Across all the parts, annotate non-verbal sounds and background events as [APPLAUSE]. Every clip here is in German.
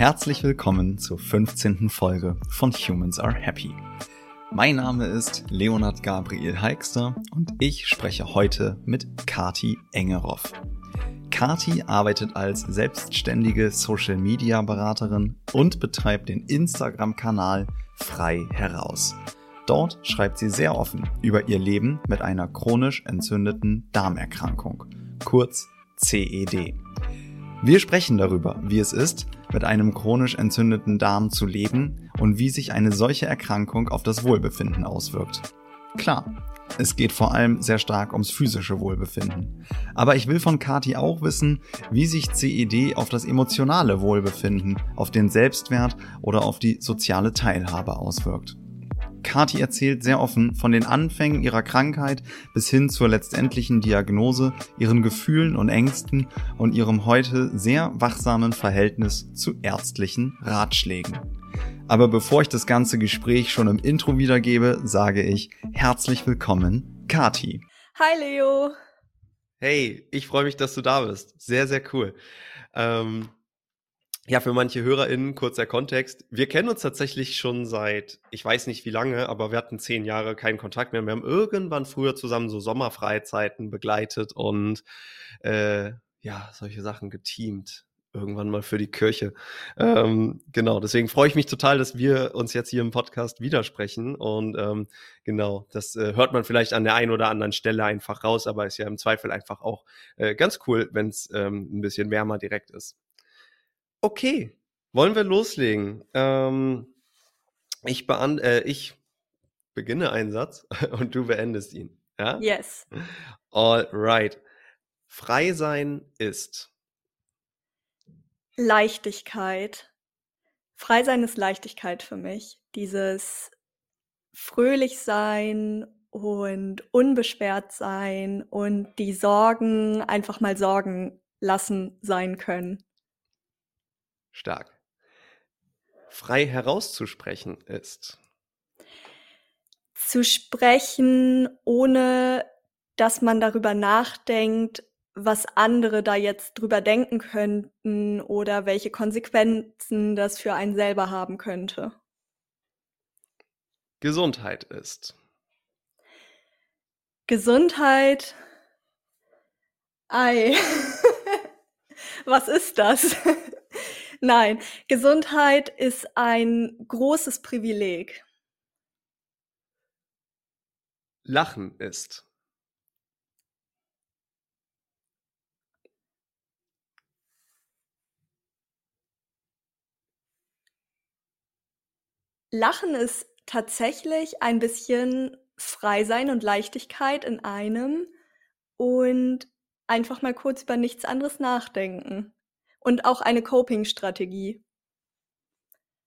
Herzlich willkommen zur 15. Folge von Humans Are Happy. Mein Name ist Leonard Gabriel Heikster und ich spreche heute mit Kati Engeroff. Kati arbeitet als selbstständige Social Media Beraterin und betreibt den Instagram-Kanal Frei heraus. Dort schreibt sie sehr offen über ihr Leben mit einer chronisch entzündeten Darmerkrankung, kurz CED. Wir sprechen darüber, wie es ist, mit einem chronisch entzündeten Darm zu leben und wie sich eine solche Erkrankung auf das Wohlbefinden auswirkt. Klar, es geht vor allem sehr stark ums physische Wohlbefinden. Aber ich will von Kati auch wissen, wie sich CED auf das emotionale Wohlbefinden, auf den Selbstwert oder auf die soziale Teilhabe auswirkt. Kati erzählt sehr offen von den Anfängen ihrer Krankheit bis hin zur letztendlichen Diagnose, ihren Gefühlen und Ängsten und ihrem heute sehr wachsamen Verhältnis zu ärztlichen Ratschlägen. Aber bevor ich das ganze Gespräch schon im Intro wiedergebe, sage ich herzlich willkommen, Kati. Hi Leo. Hey, ich freue mich, dass du da bist. Sehr, sehr cool. Ähm, ja, für manche HörerInnen, kurzer Kontext. Wir kennen uns tatsächlich schon seit, ich weiß nicht wie lange, aber wir hatten zehn Jahre keinen Kontakt mehr. Wir haben irgendwann früher zusammen so Sommerfreizeiten begleitet und äh, ja, solche Sachen geteamt. Irgendwann mal für die Kirche. Ähm, genau, deswegen freue ich mich total, dass wir uns jetzt hier im Podcast widersprechen. Und ähm, genau, das äh, hört man vielleicht an der einen oder anderen Stelle einfach raus, aber ist ja im Zweifel einfach auch äh, ganz cool, wenn es ähm, ein bisschen wärmer direkt ist. Okay, wollen wir loslegen? Ähm, ich, äh, ich beginne einen Satz [LAUGHS] und du beendest ihn. Ja? Yes. All right. Frei sein ist Leichtigkeit. Frei sein ist Leichtigkeit für mich. Dieses fröhlich sein und unbeschwert sein und die Sorgen einfach mal Sorgen lassen sein können. Stark. Frei herauszusprechen ist. Zu sprechen, ohne dass man darüber nachdenkt, was andere da jetzt drüber denken könnten oder welche Konsequenzen das für einen selber haben könnte. Gesundheit ist. Gesundheit. Ei. [LAUGHS] was ist das? Nein, Gesundheit ist ein großes Privileg. Lachen ist. Lachen ist tatsächlich ein bisschen frei sein und Leichtigkeit in einem und einfach mal kurz über nichts anderes nachdenken und auch eine Coping-Strategie.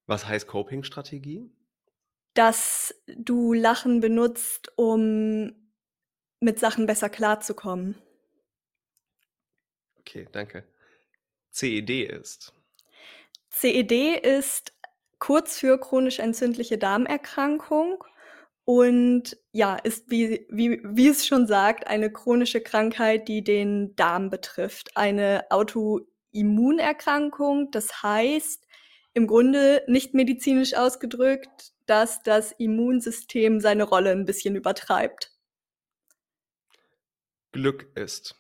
Was heißt Coping-Strategie? Dass du Lachen benutzt, um mit Sachen besser klarzukommen. Okay, danke. CED ist. CED ist kurz für chronisch entzündliche Darmerkrankung und ja, ist wie, wie, wie es schon sagt, eine chronische Krankheit, die den Darm betrifft. Eine Auto Immunerkrankung. Das heißt, im Grunde nicht medizinisch ausgedrückt, dass das Immunsystem seine Rolle ein bisschen übertreibt. Glück ist.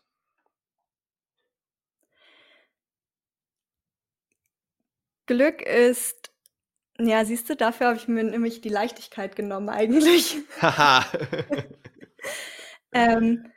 Glück ist, ja, siehst du, dafür habe ich mir nämlich die Leichtigkeit genommen eigentlich. Haha. [LAUGHS] ähm,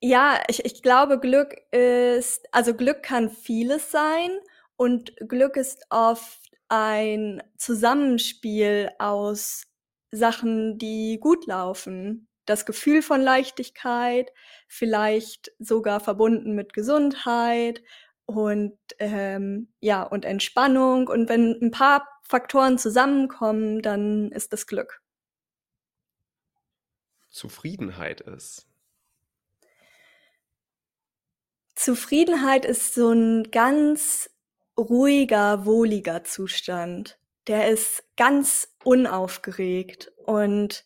ja, ich ich glaube, Glück ist also Glück kann vieles sein und Glück ist oft ein Zusammenspiel aus Sachen, die gut laufen. Das Gefühl von Leichtigkeit, vielleicht sogar verbunden mit Gesundheit und, ähm, ja, und Entspannung. Und wenn ein paar Faktoren zusammenkommen, dann ist das Glück. Zufriedenheit ist. Zufriedenheit ist so ein ganz ruhiger, wohliger Zustand. Der ist ganz unaufgeregt und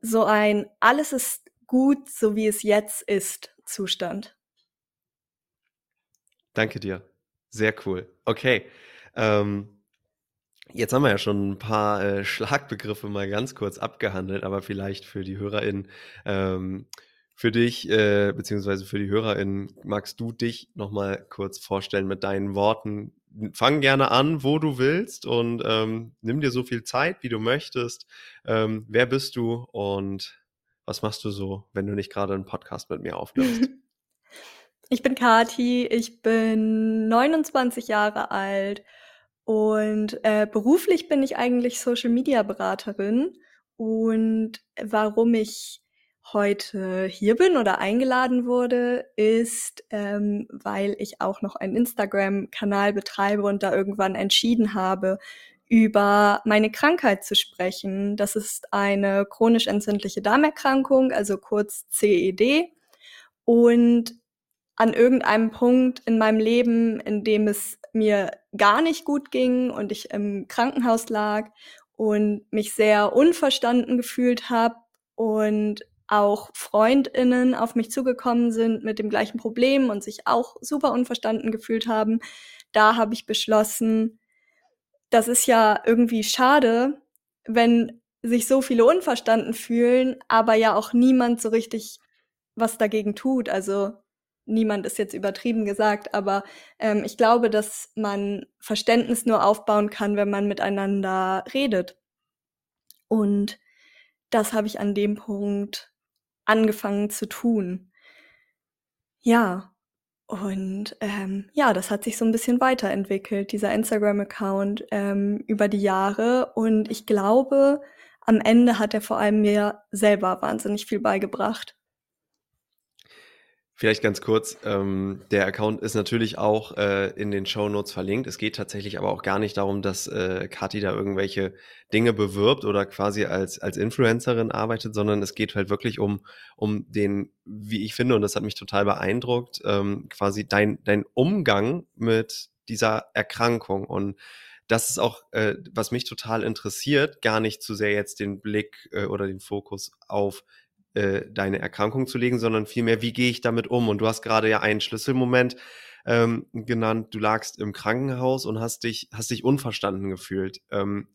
so ein alles ist gut, so wie es jetzt ist Zustand. Danke dir. Sehr cool. Okay. Ähm, jetzt haben wir ja schon ein paar äh, Schlagbegriffe mal ganz kurz abgehandelt, aber vielleicht für die HörerInnen, ähm, für dich, äh, beziehungsweise für die HörerInnen, magst du dich nochmal kurz vorstellen mit deinen Worten? Fang gerne an, wo du willst und ähm, nimm dir so viel Zeit, wie du möchtest. Ähm, wer bist du und was machst du so, wenn du nicht gerade einen Podcast mit mir aufnimmst? [LAUGHS] Ich bin Kati, ich bin 29 Jahre alt und äh, beruflich bin ich eigentlich Social Media Beraterin. Und warum ich heute hier bin oder eingeladen wurde, ist, ähm, weil ich auch noch einen Instagram-Kanal betreibe und da irgendwann entschieden habe, über meine Krankheit zu sprechen. Das ist eine chronisch entzündliche Darmerkrankung, also kurz CED. Und an irgendeinem Punkt in meinem Leben, in dem es mir gar nicht gut ging und ich im Krankenhaus lag und mich sehr unverstanden gefühlt habe und auch Freundinnen auf mich zugekommen sind mit dem gleichen Problem und sich auch super unverstanden gefühlt haben, da habe ich beschlossen, das ist ja irgendwie schade, wenn sich so viele unverstanden fühlen, aber ja auch niemand so richtig was dagegen tut. Also niemand ist jetzt übertrieben gesagt, aber ähm, ich glaube, dass man Verständnis nur aufbauen kann, wenn man miteinander redet. Und das habe ich an dem Punkt angefangen zu tun. Ja, und ähm, ja, das hat sich so ein bisschen weiterentwickelt, dieser Instagram-Account ähm, über die Jahre. Und ich glaube, am Ende hat er vor allem mir selber wahnsinnig viel beigebracht. Vielleicht ganz kurz, ähm, der Account ist natürlich auch äh, in den Show Notes verlinkt. Es geht tatsächlich aber auch gar nicht darum, dass äh, Kathi da irgendwelche Dinge bewirbt oder quasi als, als Influencerin arbeitet, sondern es geht halt wirklich um, um den, wie ich finde, und das hat mich total beeindruckt, ähm, quasi dein, dein Umgang mit dieser Erkrankung. Und das ist auch, äh, was mich total interessiert, gar nicht zu sehr jetzt den Blick äh, oder den Fokus auf äh, deine Erkrankung zu legen, sondern vielmehr, wie gehe ich damit um? Und du hast gerade ja einen Schlüsselmoment ähm, genannt. Du lagst im Krankenhaus und hast dich, hast dich unverstanden gefühlt. Ähm,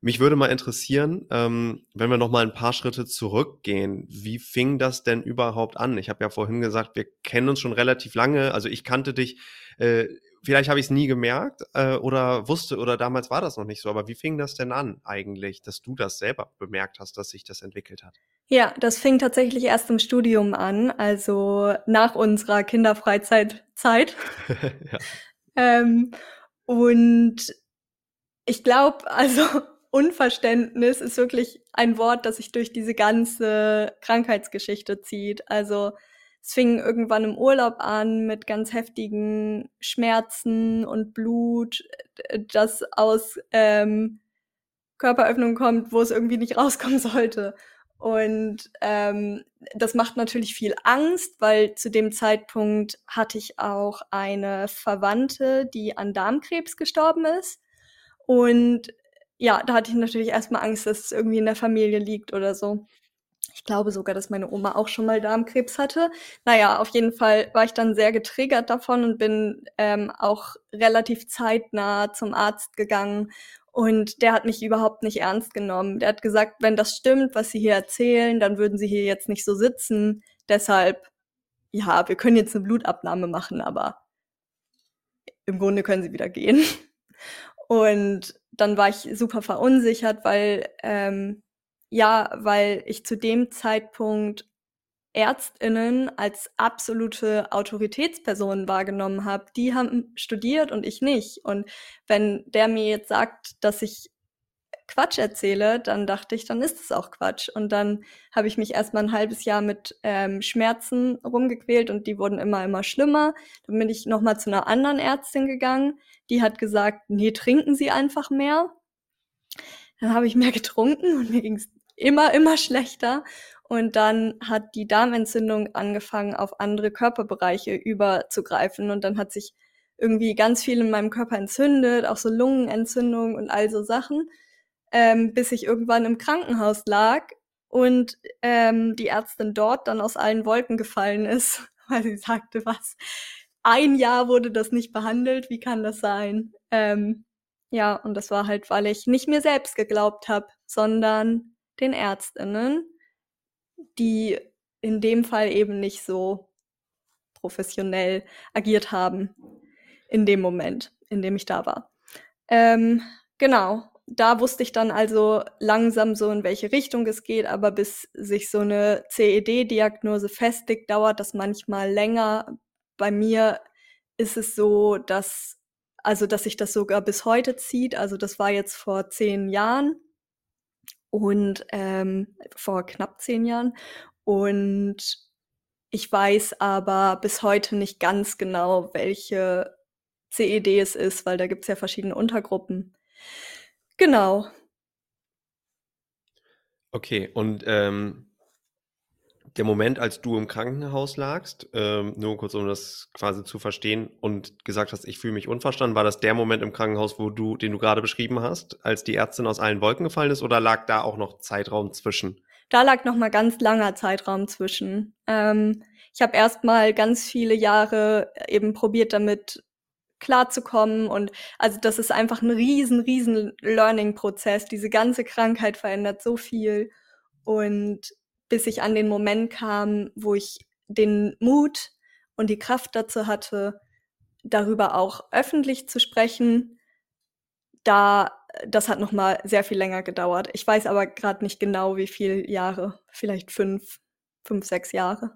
mich würde mal interessieren, ähm, wenn wir noch mal ein paar Schritte zurückgehen, wie fing das denn überhaupt an? Ich habe ja vorhin gesagt, wir kennen uns schon relativ lange. Also ich kannte dich äh, vielleicht habe ich es nie gemerkt äh, oder wusste oder damals war das noch nicht so. Aber wie fing das denn an eigentlich, dass du das selber bemerkt hast, dass sich das entwickelt hat? Ja, das fing tatsächlich erst im Studium an, also nach unserer Kinderfreizeitzeit. [LAUGHS] ja. ähm, und ich glaube, also [LAUGHS] Unverständnis ist wirklich ein Wort, das sich durch diese ganze Krankheitsgeschichte zieht. Also es fing irgendwann im Urlaub an mit ganz heftigen Schmerzen und Blut, das aus ähm, Körperöffnungen kommt, wo es irgendwie nicht [LAUGHS] rauskommen sollte. Und ähm, das macht natürlich viel Angst, weil zu dem Zeitpunkt hatte ich auch eine Verwandte, die an Darmkrebs gestorben ist. Und ja, da hatte ich natürlich erstmal Angst, dass es irgendwie in der Familie liegt oder so. Ich glaube sogar, dass meine Oma auch schon mal Darmkrebs hatte. Naja, auf jeden Fall war ich dann sehr getriggert davon und bin ähm, auch relativ zeitnah zum Arzt gegangen. Und der hat mich überhaupt nicht ernst genommen. Der hat gesagt, wenn das stimmt, was Sie hier erzählen, dann würden Sie hier jetzt nicht so sitzen. Deshalb, ja, wir können jetzt eine Blutabnahme machen, aber im Grunde können Sie wieder gehen. [LAUGHS] Und dann war ich super verunsichert, weil ähm, ja, weil ich zu dem Zeitpunkt Ärztinnen als absolute Autoritätspersonen wahrgenommen habe. Die haben studiert und ich nicht. Und wenn der mir jetzt sagt, dass ich Quatsch erzähle, dann dachte ich, dann ist es auch Quatsch. Und dann habe ich mich erstmal ein halbes Jahr mit ähm, Schmerzen rumgequält und die wurden immer, immer schlimmer. Dann bin ich nochmal zu einer anderen Ärztin gegangen. Die hat gesagt, nee, trinken Sie einfach mehr. Dann habe ich mehr getrunken und mir ging es immer, immer schlechter. Und dann hat die Darmentzündung angefangen, auf andere Körperbereiche überzugreifen. Und dann hat sich irgendwie ganz viel in meinem Körper entzündet, auch so Lungenentzündung und all so Sachen, ähm, bis ich irgendwann im Krankenhaus lag und ähm, die Ärztin dort dann aus allen Wolken gefallen ist, [LAUGHS] weil sie sagte, was, ein Jahr wurde das nicht behandelt. Wie kann das sein? Ähm, ja, und das war halt, weil ich nicht mir selbst geglaubt habe, sondern den Ärztinnen, die in dem Fall eben nicht so professionell agiert haben in dem Moment, in dem ich da war. Ähm, genau, da wusste ich dann also langsam so, in welche Richtung es geht, aber bis sich so eine CED-Diagnose festigt, dauert das manchmal länger. Bei mir ist es so, dass, also, dass sich das sogar bis heute zieht. Also, das war jetzt vor zehn Jahren und ähm, vor knapp zehn Jahren. Und ich weiß aber bis heute nicht ganz genau, welche CED es ist, weil da gibt es ja verschiedene Untergruppen. Genau. Okay, und ähm, der Moment, als du im Krankenhaus lagst, ähm, nur kurz, um das quasi zu verstehen und gesagt hast, ich fühle mich unverstanden, war das der Moment im Krankenhaus, wo du, den du gerade beschrieben hast, als die Ärztin aus allen Wolken gefallen ist, oder lag da auch noch Zeitraum zwischen? Da lag noch mal ganz langer Zeitraum zwischen. Ähm, ich habe erst mal ganz viele Jahre eben probiert, damit klarzukommen. Und also das ist einfach ein riesen, riesen Learning-Prozess. Diese ganze Krankheit verändert so viel. Und bis ich an den Moment kam, wo ich den Mut und die Kraft dazu hatte, darüber auch öffentlich zu sprechen, da das hat noch mal sehr viel länger gedauert. Ich weiß aber gerade nicht genau, wie viele Jahre, vielleicht fünf, fünf, sechs Jahre.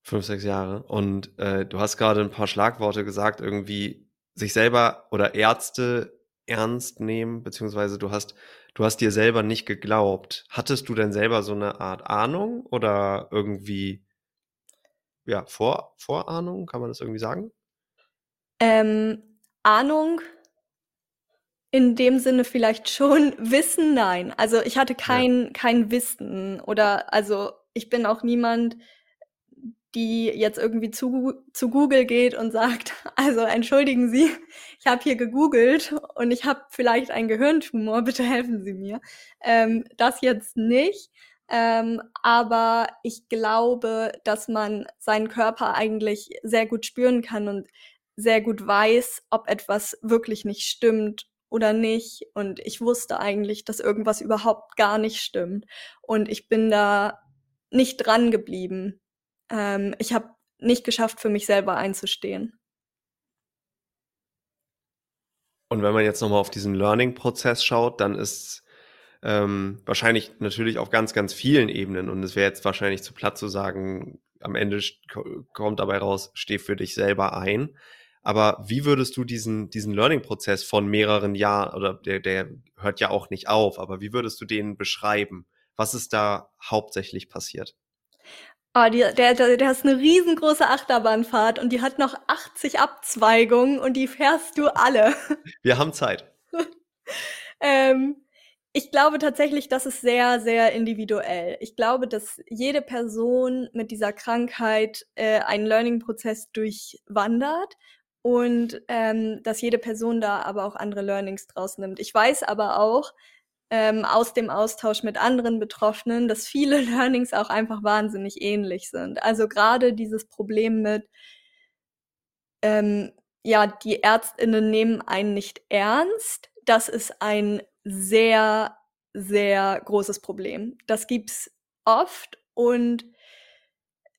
Fünf, sechs Jahre. Und äh, du hast gerade ein paar Schlagworte gesagt, irgendwie sich selber oder Ärzte ernst nehmen, beziehungsweise du hast, du hast dir selber nicht geglaubt. Hattest du denn selber so eine Art Ahnung oder irgendwie, ja, Vor, Vorahnung, kann man das irgendwie sagen? Ähm, Ahnung in dem Sinne vielleicht schon, [LAUGHS] Wissen nein. Also ich hatte kein, ja. kein Wissen oder also ich bin auch niemand, die jetzt irgendwie zu, zu Google geht und sagt, [LAUGHS] also entschuldigen Sie, ich habe hier gegoogelt und ich habe vielleicht einen Gehirntumor, [LAUGHS] bitte helfen Sie mir. Ähm, das jetzt nicht. Ähm, aber ich glaube, dass man seinen Körper eigentlich sehr gut spüren kann und sehr gut weiß, ob etwas wirklich nicht stimmt oder nicht. Und ich wusste eigentlich, dass irgendwas überhaupt gar nicht stimmt. Und ich bin da nicht dran geblieben ähm, ich habe nicht geschafft, für mich selber einzustehen. Und wenn man jetzt nochmal auf diesen Learning-Prozess schaut, dann ist ähm, wahrscheinlich natürlich auf ganz, ganz vielen Ebenen und es wäre jetzt wahrscheinlich zu platt zu sagen, am Ende kommt dabei raus, steh für dich selber ein. Aber wie würdest du diesen, diesen Learning-Prozess von mehreren Jahren, oder der, der hört ja auch nicht auf, aber wie würdest du den beschreiben? Was ist da hauptsächlich passiert? Oh, die, der, der, der ist eine riesengroße Achterbahnfahrt und die hat noch 80 Abzweigungen und die fährst du alle. [LAUGHS] Wir haben Zeit. ähm, ich glaube tatsächlich, das ist sehr, sehr individuell. Ich glaube, dass jede Person mit dieser Krankheit äh, einen Learning-Prozess durchwandert und ähm, dass jede Person da aber auch andere Learnings draus nimmt. Ich weiß aber auch, ähm, aus dem Austausch mit anderen Betroffenen, dass viele [LAUGHS] Learnings auch einfach wahnsinnig ähnlich sind. Also gerade dieses Problem mit, ähm, ja, die Ärztinnen nehmen einen nicht ernst, das ist ein sehr, sehr großes Problem. Das gibt's oft und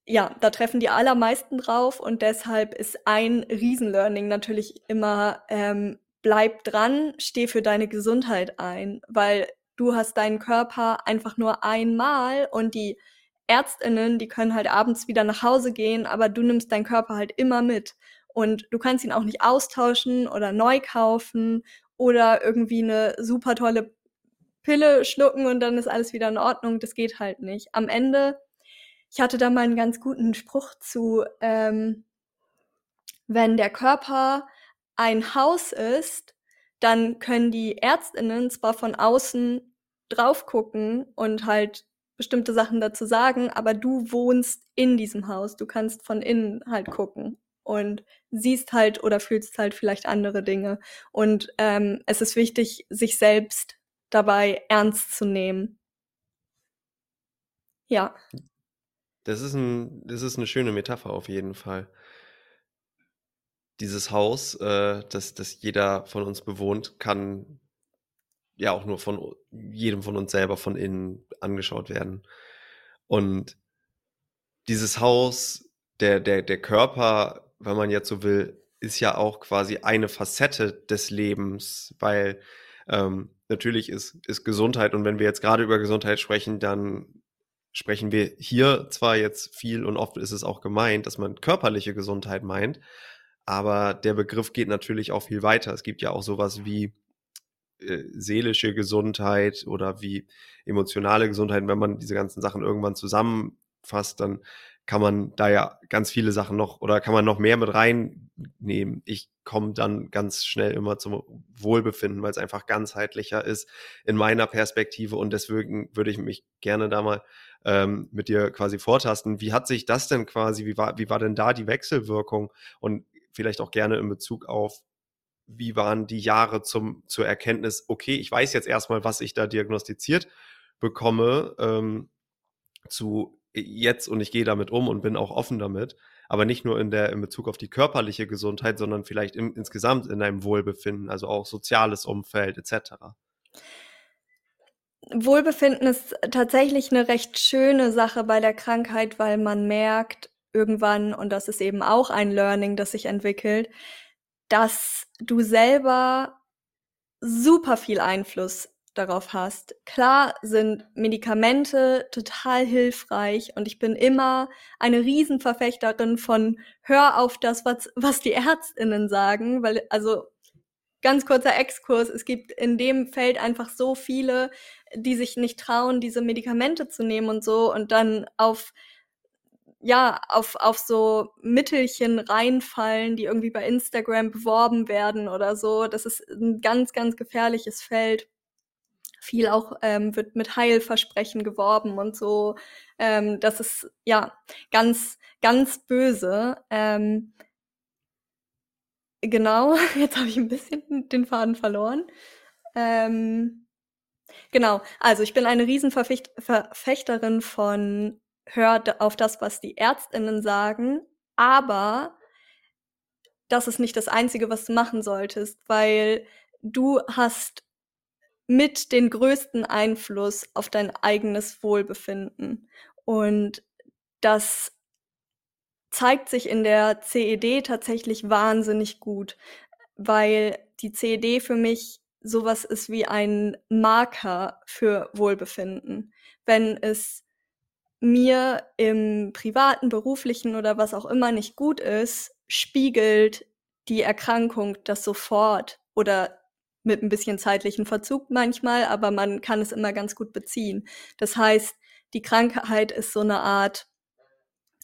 ja, da treffen die allermeisten drauf und deshalb ist ein Riesenlearning natürlich immer ähm, bleib dran, steh für deine Gesundheit ein, weil du hast deinen Körper einfach nur einmal und die Ärztinnen, die können halt abends wieder nach Hause gehen, aber du nimmst deinen Körper halt immer mit und du kannst ihn auch nicht austauschen oder neu kaufen oder irgendwie eine super tolle Pille schlucken und dann ist alles wieder in Ordnung. Das geht halt nicht. Am Ende, ich hatte da mal einen ganz guten Spruch zu, ähm, wenn der Körper ein Haus ist, dann können die Ärztinnen zwar von außen drauf gucken und halt bestimmte Sachen dazu sagen, aber du wohnst in diesem Haus. Du kannst von innen halt gucken und siehst halt oder fühlst halt vielleicht andere Dinge. Und ähm, es ist wichtig, sich selbst dabei ernst zu nehmen. Ja. Das ist, ein, das ist eine schöne Metapher auf jeden Fall. Dieses Haus, äh, das, das jeder von uns bewohnt, kann ja auch nur von jedem von uns selber von innen angeschaut werden. Und dieses Haus, der, der, der Körper, wenn man jetzt so will, ist ja auch quasi eine Facette des Lebens, weil ähm, natürlich ist, ist Gesundheit und wenn wir jetzt gerade über Gesundheit sprechen, dann sprechen wir hier zwar jetzt viel und oft ist es auch gemeint, dass man körperliche Gesundheit meint, aber der Begriff geht natürlich auch viel weiter. Es gibt ja auch sowas wie äh, seelische Gesundheit oder wie emotionale Gesundheit. Wenn man diese ganzen Sachen irgendwann zusammenfasst, dann kann man da ja ganz viele Sachen noch oder kann man noch mehr mit reinnehmen. Ich komme dann ganz schnell immer zum Wohlbefinden, weil es einfach ganzheitlicher ist in meiner Perspektive und deswegen würde ich mich gerne da mal ähm, mit dir quasi vortasten. Wie hat sich das denn quasi, wie war, wie war denn da die Wechselwirkung und vielleicht auch gerne in Bezug auf wie waren die Jahre zum, zur Erkenntnis, okay, ich weiß jetzt erstmal, was ich da diagnostiziert bekomme, ähm, zu jetzt und ich gehe damit um und bin auch offen damit, aber nicht nur in der in Bezug auf die körperliche Gesundheit, sondern vielleicht im, insgesamt in deinem Wohlbefinden, also auch soziales Umfeld etc. Wohlbefinden ist tatsächlich eine recht schöne Sache bei der Krankheit, weil man merkt irgendwann, und das ist eben auch ein Learning, das sich entwickelt, dass du selber super viel Einfluss darauf hast. Klar sind Medikamente total hilfreich und ich bin immer eine Riesenverfechterin von hör auf das, was, was die Ärztinnen sagen, weil, also ganz kurzer Exkurs, es gibt in dem Feld einfach so viele, die sich nicht trauen, diese Medikamente zu nehmen und so und dann auf ja, auf, auf so Mittelchen reinfallen, die irgendwie bei Instagram beworben werden oder so. Das ist ein ganz, ganz gefährliches Feld. Viel auch ähm, wird mit Heilversprechen geworben und so. Ähm, das ist ja ganz, ganz böse. Ähm, genau, [LAUGHS] jetzt habe ich ein bisschen den Faden verloren. Ähm, genau, also ich bin eine Riesenverfechterin von hört auf das, was die Ärztinnen sagen, aber das ist nicht das Einzige, was du machen solltest, weil du hast mit den größten Einfluss auf dein eigenes Wohlbefinden. Und das zeigt sich in der CED tatsächlich wahnsinnig gut, weil die CED für mich sowas ist wie ein Marker für Wohlbefinden. Wenn es mir im privaten, beruflichen oder was auch immer nicht gut ist, spiegelt die Erkrankung das sofort oder mit ein bisschen zeitlichen Verzug manchmal, aber man kann es immer ganz gut beziehen. Das heißt, die Krankheit ist so eine Art,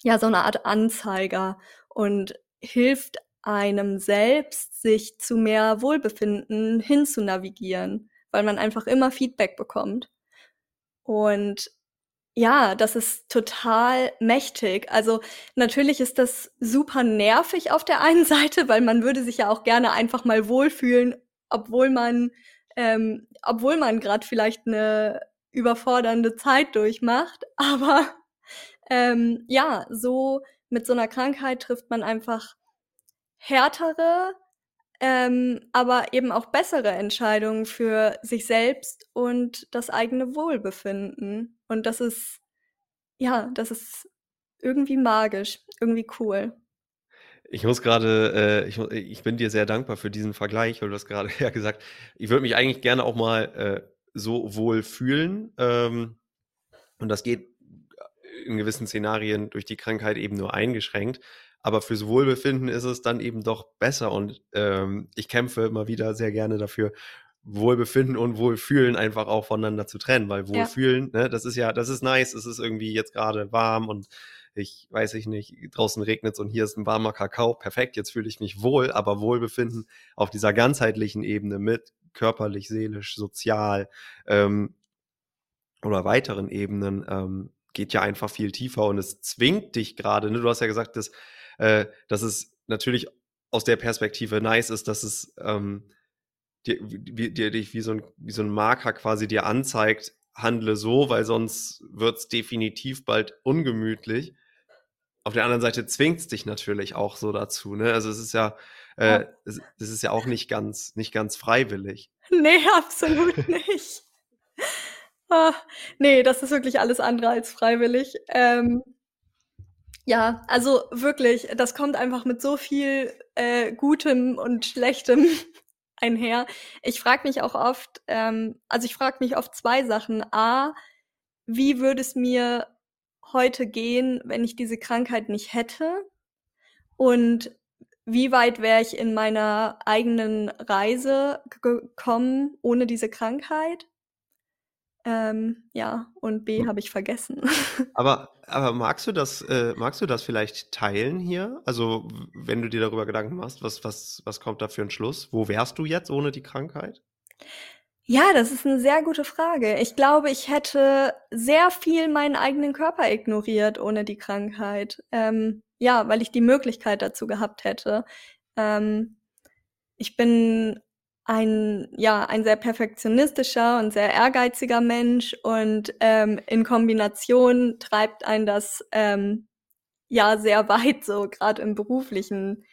ja, so eine Art Anzeiger und hilft einem selbst, sich zu mehr Wohlbefinden hinzunavigieren, weil man einfach immer Feedback bekommt. Und ja, das ist total mächtig. Also natürlich ist das super nervig auf der einen [LAUGHS] Seite, weil man würde sich ja auch gerne einfach mal wohlfühlen, obwohl man, ähm, obwohl man gerade vielleicht eine überfordernde Zeit durchmacht. [LAUGHS] Aber ähm, ja, so mit so einer Krankheit trifft man einfach härtere, ähm, aber eben auch bessere Entscheidungen für sich selbst und das eigene Wohlbefinden. Und das ist, ja, das ist irgendwie magisch, irgendwie cool. Ich muss gerade, äh, ich, ich bin dir sehr dankbar für diesen Vergleich, weil du hast gerade [LAUGHS] ja gesagt, ich würde mich eigentlich gerne auch mal äh, so wohl fühlen. Ähm, und das geht in gewissen Szenarien durch die Krankheit eben nur eingeschränkt. Aber fürs Wohlbefinden ist es dann eben doch besser. Und ähm, ich kämpfe immer wieder sehr gerne dafür, Wohlbefinden und Wohlfühlen einfach auch voneinander zu trennen, weil Wohlfühlen, ja. ne, das ist ja, das ist nice, es ist irgendwie jetzt gerade warm und ich weiß ich nicht, draußen regnet es und hier ist ein warmer Kakao, perfekt, jetzt fühle ich mich wohl, aber Wohlbefinden auf dieser ganzheitlichen Ebene mit körperlich, seelisch, sozial ähm, oder weiteren Ebenen ähm, geht ja einfach viel tiefer und es zwingt dich gerade, ne, du hast ja gesagt, dass äh, dass es natürlich aus der Perspektive nice ist, dass es ähm, dir, wie, dir, dich wie so, ein, wie so ein Marker quasi dir anzeigt, handle so, weil sonst wird es definitiv bald ungemütlich. auf der anderen Seite zwingt es dich natürlich auch so dazu, ne? Also es ist ja, äh, es, es ist ja auch nicht ganz, nicht ganz freiwillig. Nee, [LAUGHS] absolut nicht. Ah, nee, das ist wirklich alles andere als freiwillig. Ähm, ja, also wirklich, das kommt einfach mit so viel äh, Gutem und Schlechtem [LAUGHS] einher. Ich frage mich auch oft, ähm, also ich frage mich oft zwei Sachen. A, wie würde es mir heute gehen, wenn ich diese Krankheit nicht hätte? Und wie weit wäre ich in meiner eigenen Reise gekommen ohne diese Krankheit? Ähm, ja, und B hm. habe ich vergessen. [LAUGHS] Aber, aber magst du das, äh, magst du das vielleicht teilen hier? Also, wenn du dir darüber Gedanken machst, was, was, was kommt da für ein Schluss? Wo wärst du jetzt ohne die Krankheit? Ja, das ist eine sehr gute Frage. Ich glaube, ich hätte sehr viel meinen eigenen Körper ignoriert ohne die Krankheit. Ähm, ja, weil ich die Möglichkeit dazu gehabt hätte. Ähm, ich bin ein, ja, ein sehr perfektionistischer und sehr ehrgeiziger Mensch und ähm, in Kombination treibt ein das ähm, ja sehr weit, so gerade im beruflichen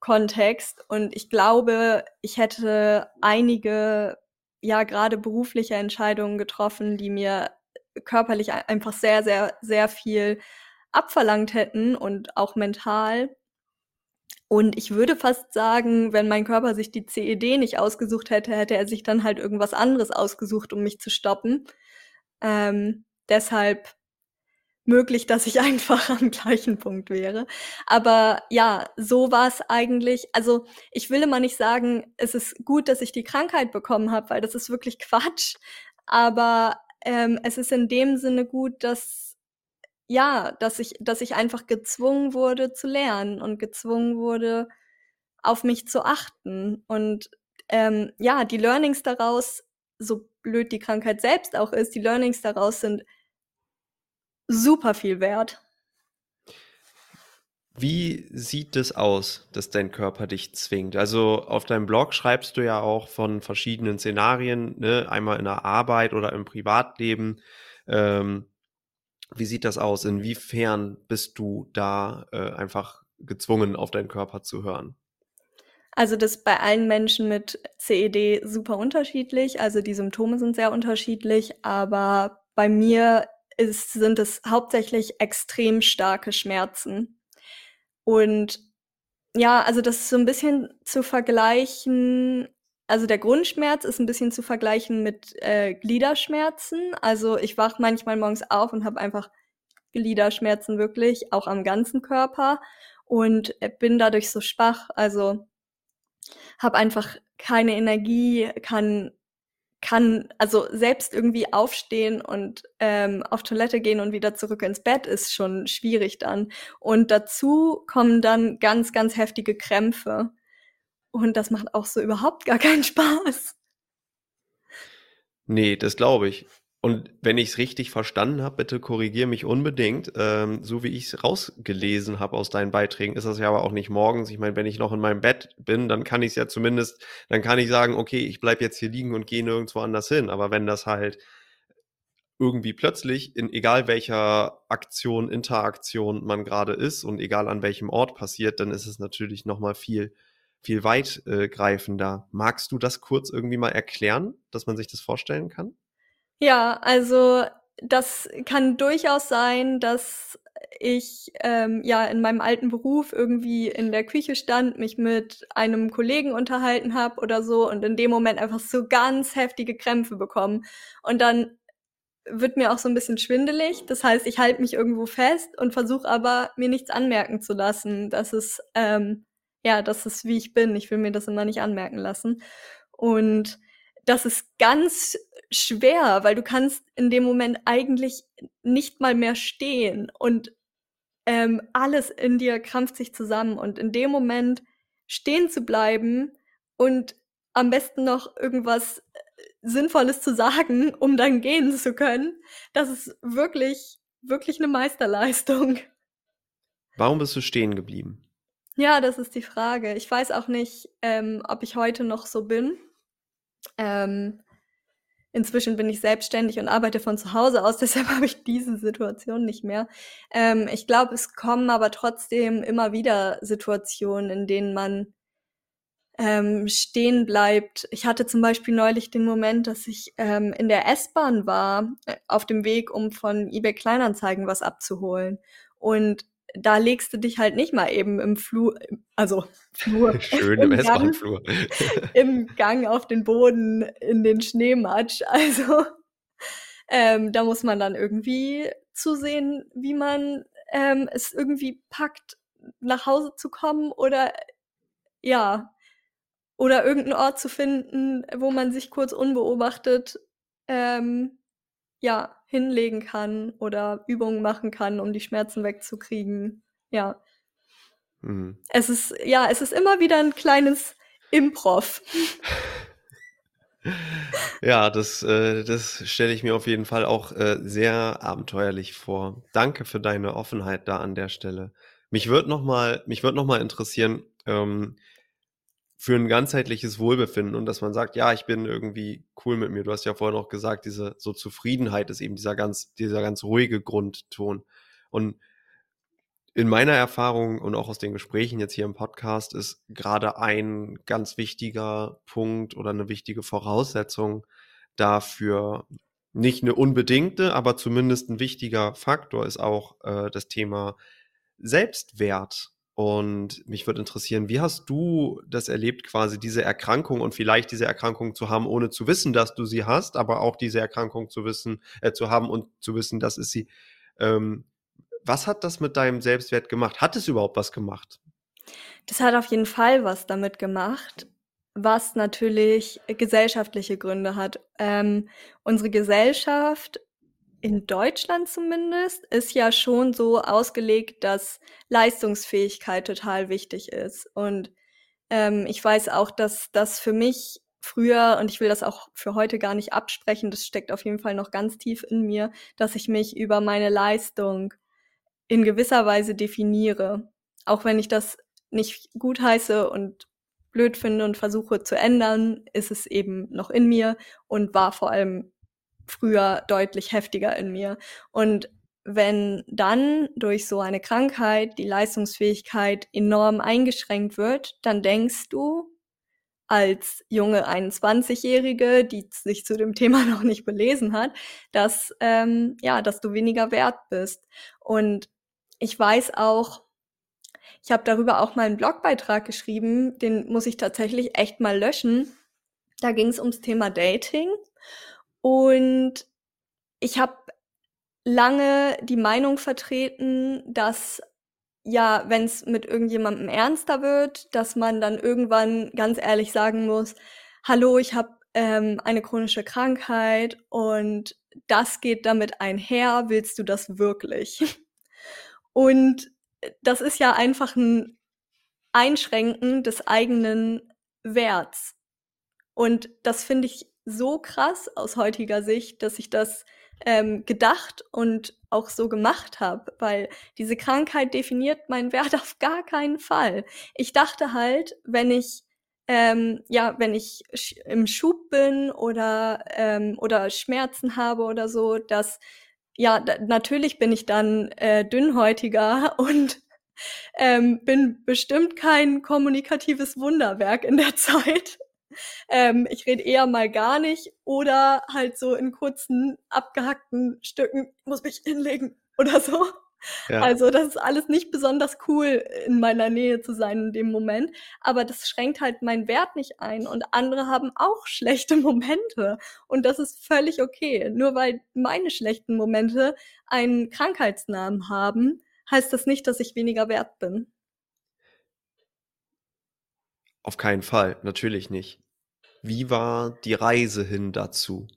Kontext. Und ich glaube, ich hätte einige, ja, gerade berufliche Entscheidungen getroffen, die mir körperlich einfach sehr, sehr, sehr viel abverlangt hätten und auch mental. Und ich würde fast sagen, wenn mein Körper sich die CED nicht ausgesucht hätte, hätte er sich dann halt irgendwas anderes ausgesucht, um mich zu stoppen. Ähm, deshalb möglich, dass ich [LAUGHS] einfach am gleichen Punkt wäre. Aber ja, so war es eigentlich. Also ich will immer nicht sagen, es ist gut, dass ich die Krankheit bekommen habe, weil das ist wirklich [LAUGHS] Quatsch. Aber ähm, es ist in dem Sinne gut, dass ja, dass ich, dass ich einfach gezwungen wurde zu lernen und gezwungen wurde, auf mich zu achten. Und ähm, ja, die Learnings daraus, so blöd die Krankheit selbst auch ist, die Learnings daraus sind super viel wert. Wie sieht es aus, dass dein Körper dich zwingt? Also auf deinem Blog schreibst du ja auch von verschiedenen Szenarien, ne? einmal in der Arbeit oder im Privatleben. Ähm, wie sieht das aus? Inwiefern bist du da äh, einfach gezwungen, auf deinen Körper zu hören? Also das ist bei allen Menschen mit CED super unterschiedlich. Also die Symptome sind sehr unterschiedlich, aber bei mir ist, sind es hauptsächlich extrem starke Schmerzen. Und ja, also das ist so ein bisschen zu vergleichen. Also der Grundschmerz ist ein bisschen zu vergleichen mit äh, Gliederschmerzen. Also ich wach manchmal morgens auf und habe einfach Gliederschmerzen wirklich, auch am ganzen Körper und bin dadurch so schwach. Also habe einfach keine Energie, kann kann also selbst irgendwie aufstehen und ähm, auf Toilette gehen und wieder zurück ins Bett ist schon schwierig dann. Und dazu kommen dann ganz, ganz heftige Krämpfe. Und das macht auch so überhaupt gar keinen Spaß. Nee, das glaube ich. Und wenn ich es richtig verstanden habe, bitte korrigier mich unbedingt. Ähm, so wie ich es rausgelesen habe aus deinen Beiträgen, ist das ja aber auch nicht morgens. Ich meine, wenn ich noch in meinem Bett bin, dann kann ich es ja zumindest, dann kann ich sagen, okay, ich bleib jetzt hier liegen und gehe nirgendwo anders hin. Aber wenn das halt irgendwie plötzlich in egal welcher Aktion, Interaktion man gerade ist und egal an welchem Ort passiert, dann ist es natürlich nochmal viel viel weitgreifender. Magst du das kurz irgendwie mal erklären, dass man sich das vorstellen kann? Ja, also das kann durchaus sein, dass ich ähm, ja in meinem alten Beruf irgendwie in der Küche stand, mich mit einem Kollegen unterhalten habe oder so und in dem Moment einfach so ganz heftige Krämpfe bekommen. Und dann wird mir auch so ein bisschen schwindelig. Das heißt, ich halte mich irgendwo fest und versuche aber mir nichts anmerken zu lassen. Das ist ähm, ja, das ist wie ich bin. Ich will mir das immer nicht anmerken lassen. Und das ist ganz schwer, weil du kannst in dem Moment eigentlich nicht mal mehr stehen und ähm, alles in dir krampft sich zusammen und in dem Moment stehen zu bleiben und am besten noch irgendwas äh, Sinnvolles zu sagen, [LAUGHS] um dann gehen zu können, das ist wirklich, wirklich eine Meisterleistung. Warum bist du stehen geblieben? Ja, das ist die Frage. Ich weiß auch nicht, ähm, ob ich heute noch so bin. Ähm, inzwischen bin ich selbstständig und arbeite von zu Hause aus, [LAUGHS] deshalb habe ich diese Situation nicht mehr. Ähm, ich glaube, es kommen aber trotzdem immer wieder Situationen, in denen man ähm, stehen bleibt. Ich hatte zum Beispiel neulich den Moment, dass ich ähm, in der S-Bahn war, äh, auf dem Weg, um von eBay Kleinanzeigen was abzuholen. Und da legst du dich halt nicht mal eben im Flur, also [LAUGHS] Flur. Schön im, im S-Bahn-Flur. Im Gang auf den Boden in den Schneematsch. [LAUGHS] Also ähm, da muss man dann irgendwie zusehen, wie man ähm, es irgendwie packt, nach Hause zu kommen oder ja, oder irgendeinen Ort zu finden, wo man sich kurz unbeobachtet ähm, ja, hinlegen kann oder Übungen machen kann, um die Schmerzen wegzukriegen. Ja. Mhm. Es ist, ja, es ist immer wieder ein kleines Improv. [LAUGHS] ja, das, äh, das stelle ich mir auf jeden Fall auch äh, sehr abenteuerlich vor. Danke für deine Offenheit da an der Stelle. Mich würde noch mal, mich würde noch mal interessieren, ähm, für ein ganzheitliches Wohlbefinden und dass man sagt, ja, ich bin irgendwie cool mit mir. Du hast ja vorhin auch gesagt, diese so Zufriedenheit ist eben dieser ganz, dieser ganz ruhige Grundton. Und in meiner Erfahrung und auch aus den Gesprächen jetzt hier im Podcast ist gerade ein ganz wichtiger Punkt oder eine wichtige Voraussetzung dafür, nicht eine unbedingte, aber zumindest ein wichtiger Faktor ist auch äh, das Thema Selbstwert und mich würde interessieren, wie hast du das erlebt, quasi diese Erkrankung und vielleicht diese Erkrankung zu haben, ohne zu wissen, dass du sie hast, aber auch diese Erkrankung zu wissen, äh, zu haben und zu wissen, dass es sie. Ähm, was hat das mit deinem Selbstwert gemacht? Hat es überhaupt was gemacht? Das hat auf jeden Fall was damit gemacht, was natürlich gesellschaftliche Gründe hat. Ähm, unsere Gesellschaft in Deutschland zumindest ist ja schon so ausgelegt, dass Leistungsfähigkeit total wichtig ist. Und ähm, ich weiß auch, dass das für mich früher, und ich will das auch für heute gar nicht absprechen, das steckt auf jeden Fall noch ganz tief in mir, dass ich mich über meine Leistung in gewisser Weise definiere. Auch wenn ich das nicht gut heiße und blöd finde und versuche zu ändern, ist es eben noch in mir und war vor allem früher deutlich heftiger in mir. Und wenn dann durch so eine Krankheit die Leistungsfähigkeit enorm eingeschränkt wird, dann denkst du als junge 21-Jährige, die sich zu dem [LAUGHS] Thema noch nicht belesen hat, dass ähm, ja, dass du weniger wert bist. Und ich weiß auch, ich habe darüber auch mal einen Blogbeitrag geschrieben, den muss ich tatsächlich echt mal löschen. Da ging es ums Thema Dating und ich habe lange die Meinung vertreten, dass ja, wenn es mit irgendjemandem ernster wird, dass man dann irgendwann ganz ehrlich sagen muss, hallo, ich habe ähm, eine chronische Krankheit und das geht damit einher, willst du das wirklich? [LAUGHS] Und das ist ja einfach ein Einschränken des eigenen Werts. Und das finde ich so krass aus heutiger Sicht, dass ich das ähm, gedacht und auch so gemacht habe, weil diese Krankheit definiert meinen Wert [LAUGHS] auf gar keinen Fall. Ich dachte halt, wenn ich ähm, ja, wenn ich im Schub bin oder ähm, oder Schmerzen habe oder so, dass ja natürlich bin ich dann äh, dünnhäutiger [LAUGHS] und ähm, bin bestimmt kein kommunikatives Wunderwerk in der [LAUGHS] Zeit. Ähm, ich rede eher mal gar nicht oder halt so in kurzen, abgehackten Stücken, muss mich hinlegen [LAUGHS] oder so. Ja. Also das ist alles nicht besonders cool, in meiner Nähe zu sein in dem Moment. Aber das schränkt halt meinen Wert nicht ein. Und andere haben auch schlechte [LAUGHS] Momente. Und das ist völlig okay. Nur weil meine schlechten Momente einen Krankheitsnamen haben, heißt das nicht, dass ich weniger wert bin. Auf keinen Fall, natürlich nicht. Wie war die Reise hin dazu?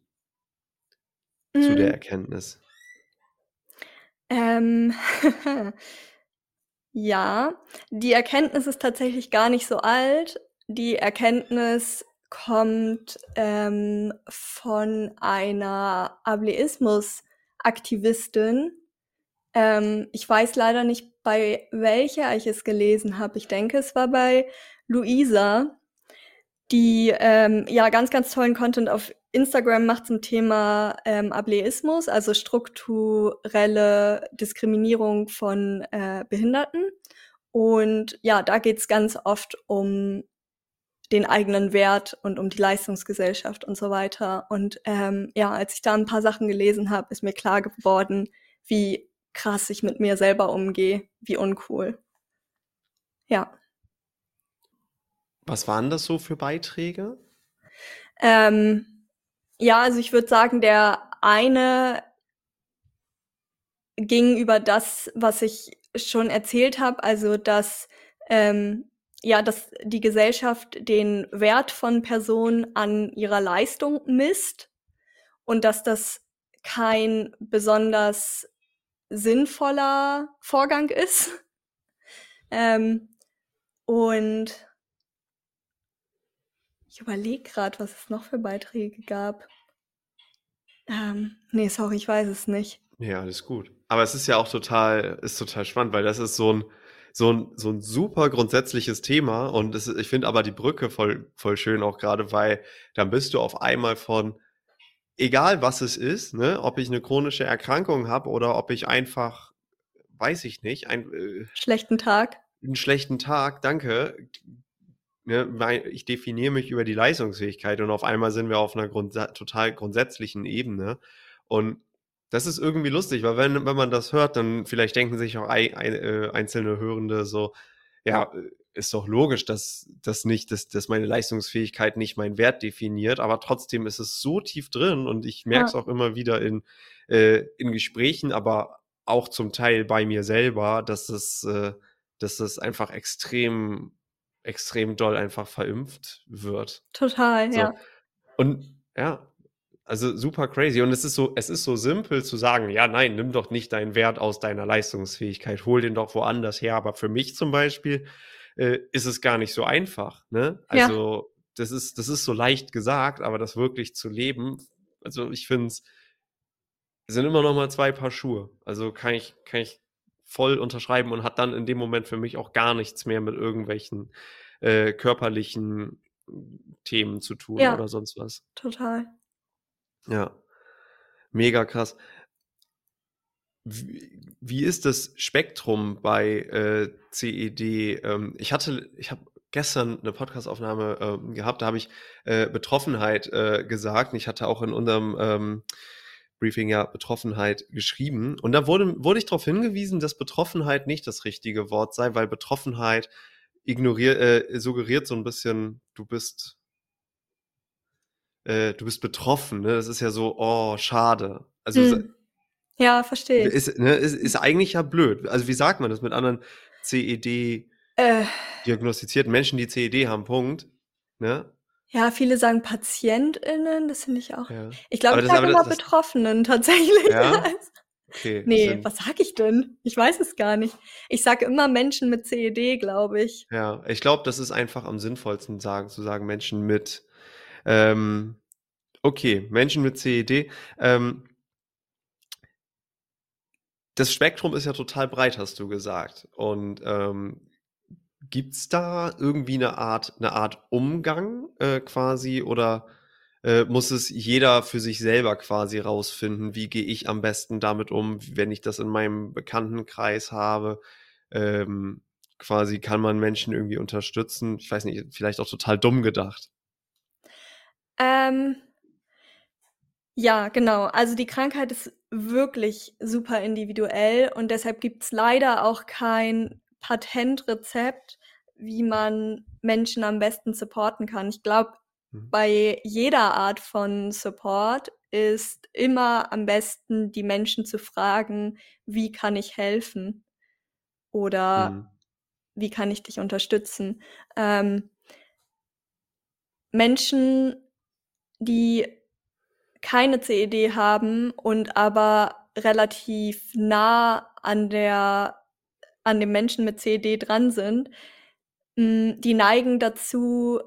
Mhm. Zu der mhm. Erkenntnis? Ähm, [LAUGHS] ja, die Erkenntnis ist tatsächlich gar nicht so alt. Die Erkenntnis kommt ähm, von einer Ableismus-Aktivistin. Ähm, ich weiß leider nicht, bei welcher ich es gelesen habe. Ich denke, es war bei Luisa, die ähm, ja ganz, ganz tollen Content auf Instagram macht zum Thema ähm, Ableismus, also strukturelle Diskriminierung von äh, Behinderten. Und ja, da geht's ganz oft um den eigenen Wert und um die Leistungsgesellschaft und so weiter. Und ähm, ja, als ich da ein paar Sachen gelesen habe, ist mir klar geworden, wie krass ich mit mir selber umgehe, wie uncool. Ja. Was waren das so für Beiträge? Ähm, ja, also ich würde sagen, der eine ging über das, was ich schon erzählt habe, also dass ähm, ja, dass die Gesellschaft den Wert von Personen an ihrer Leistung misst und dass das kein besonders sinnvoller Vorgang ist. [LAUGHS] ähm, und ich überlege gerade, was es noch für Beiträge gab. Ähm, nee, sorry, ich weiß es nicht. Ja, alles gut. Aber es ist ja auch total, ist total spannend, weil das ist so ein, so ein, so ein super grundsätzliches Thema und das, ich finde aber die Brücke voll, voll schön auch gerade, weil dann bist du auf einmal von, egal was es ist, ne, ob ich eine chronische Erkrankung habe oder ob ich einfach, weiß ich nicht, ein, äh, schlechten Tag. Einen schlechten Tag, danke. Ne, ich definiere mich über die Leistungsfähigkeit und auf einmal sind wir auf einer Grund, total grundsätzlichen Ebene. Und das ist irgendwie lustig, weil wenn, wenn man das hört, dann vielleicht denken sich auch ein, ein, äh, einzelne Hörende so, ja, äh, ist doch logisch, dass das nicht, dass, dass meine Leistungsfähigkeit nicht meinen Wert definiert, aber trotzdem ist es so tief drin und ich merke es ja. auch immer wieder in, äh, in Gesprächen, aber auch zum Teil bei mir selber, dass es, äh, dass das einfach extrem, extrem doll einfach verimpft wird. Total, so. ja. Und ja, also super crazy. Und es ist so, es ist so simpel zu sagen, ja, nein, nimm doch nicht deinen Wert aus deiner Leistungsfähigkeit, hol den doch woanders her. Aber für mich zum Beispiel äh, ist es gar nicht so einfach. Ne? Also ja. das ist, das ist so leicht gesagt, aber das wirklich zu leben, also ich finde es sind immer noch mal zwei Paar Schuhe. Also kann ich, kann ich voll unterschreiben und hat dann in dem Moment für mich auch gar nichts mehr mit irgendwelchen äh, körperlichen Themen zu tun ja, oder sonst was. Total. Ja, mega krass. Wie, wie ist das Spektrum bei äh, CED? Ähm, ich hatte, ich habe gestern eine Podcastaufnahme ähm, gehabt, da habe ich äh, Betroffenheit äh, gesagt. Und ich hatte auch in unserem ähm, Briefing ja Betroffenheit geschrieben. Und da wurde, wurde ich darauf hingewiesen, dass Betroffenheit nicht das richtige Wort sei, weil Betroffenheit ignoriert, äh, suggeriert so ein bisschen, du bist äh, du bist betroffen, ne? Das ist ja so, oh, schade. Also hm. ja, verstehe. Ist, ne, ist, ist eigentlich ja blöd. Also wie sagt man das mit anderen CED äh. diagnostizierten Menschen, die CED haben, Punkt. Ne? Ja, viele sagen PatientInnen, das finde ich auch. Ja. Ich glaube, ich sage immer das, Betroffenen tatsächlich. Ja? [LAUGHS] Okay, nee, was sage ich denn? Ich weiß es gar nicht. Ich sage immer Menschen mit CED, glaube ich. Ja, ich glaube, das ist einfach am sinnvollsten sagen, zu sagen Menschen mit ähm, okay, Menschen mit CED. Ähm, das Spektrum ist ja total breit, hast du gesagt. Und ähm, gibt es da irgendwie eine Art, eine Art Umgang äh, quasi oder äh, muss es jeder für sich selber quasi rausfinden, wie gehe ich am besten damit um, wenn ich das in meinem Bekanntenkreis habe? Ähm, quasi kann man Menschen irgendwie unterstützen. Ich weiß nicht, vielleicht auch total dumm gedacht. Ähm, ja, genau. Also die Krankheit ist wirklich super individuell und deshalb gibt's leider auch kein Patentrezept, wie man Menschen am besten supporten kann. Ich glaube, mhm. bei jeder Art von Support ist immer am besten, die Menschen zu fragen, wie kann ich helfen? Oder mhm. wie kann ich dich unterstützen? Ähm, Menschen die keine CED haben und aber relativ nah an der an dem Menschen mit CED dran sind, hm, die neigen dazu,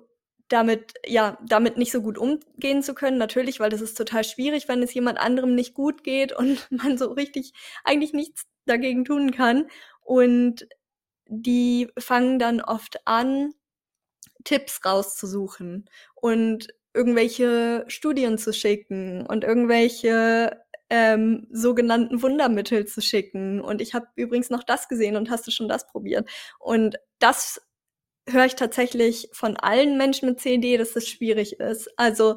damit ja, damit nicht so gut umgehen zu können. Natürlich, weil das ist total schwierig, wenn es jemand anderem nicht gut geht und [LAUGHS] man so richtig eigentlich nichts dagegen tun kann. Und die fangen dann oft an, Tipps rauszusuchen und irgendwelche Studien zu schicken und irgendwelche ähm, sogenannten Wundermittel zu schicken. Und ich habe übrigens noch das gesehen und hast du schon das probiert. Und das höre ich tatsächlich von allen Menschen mit CD, dass es schwierig ist. Also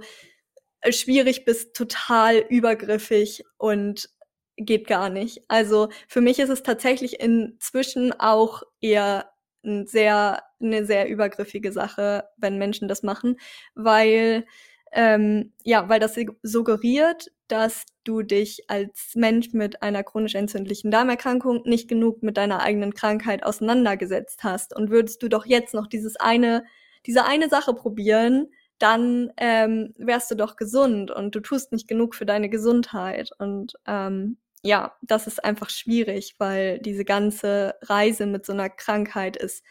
äh, schwierig bis total übergriffig und geht gar nicht. Also für mich ist es tatsächlich inzwischen auch eher ein sehr, eine sehr übergriffige Sache, wenn Menschen das machen, weil ähm, ja, weil das suggeriert, dass du dich als Mensch mit einer chronisch entzündlichen Darmerkrankung nicht genug mit deiner eigenen Krankheit auseinandergesetzt hast. Und würdest du doch jetzt noch dieses eine, diese eine Sache probieren, dann ähm, wärst du doch gesund und du tust nicht genug für deine Gesundheit. Und ähm, ja, das ist einfach schwierig, weil diese ganze Reise mit so einer Krankheit ist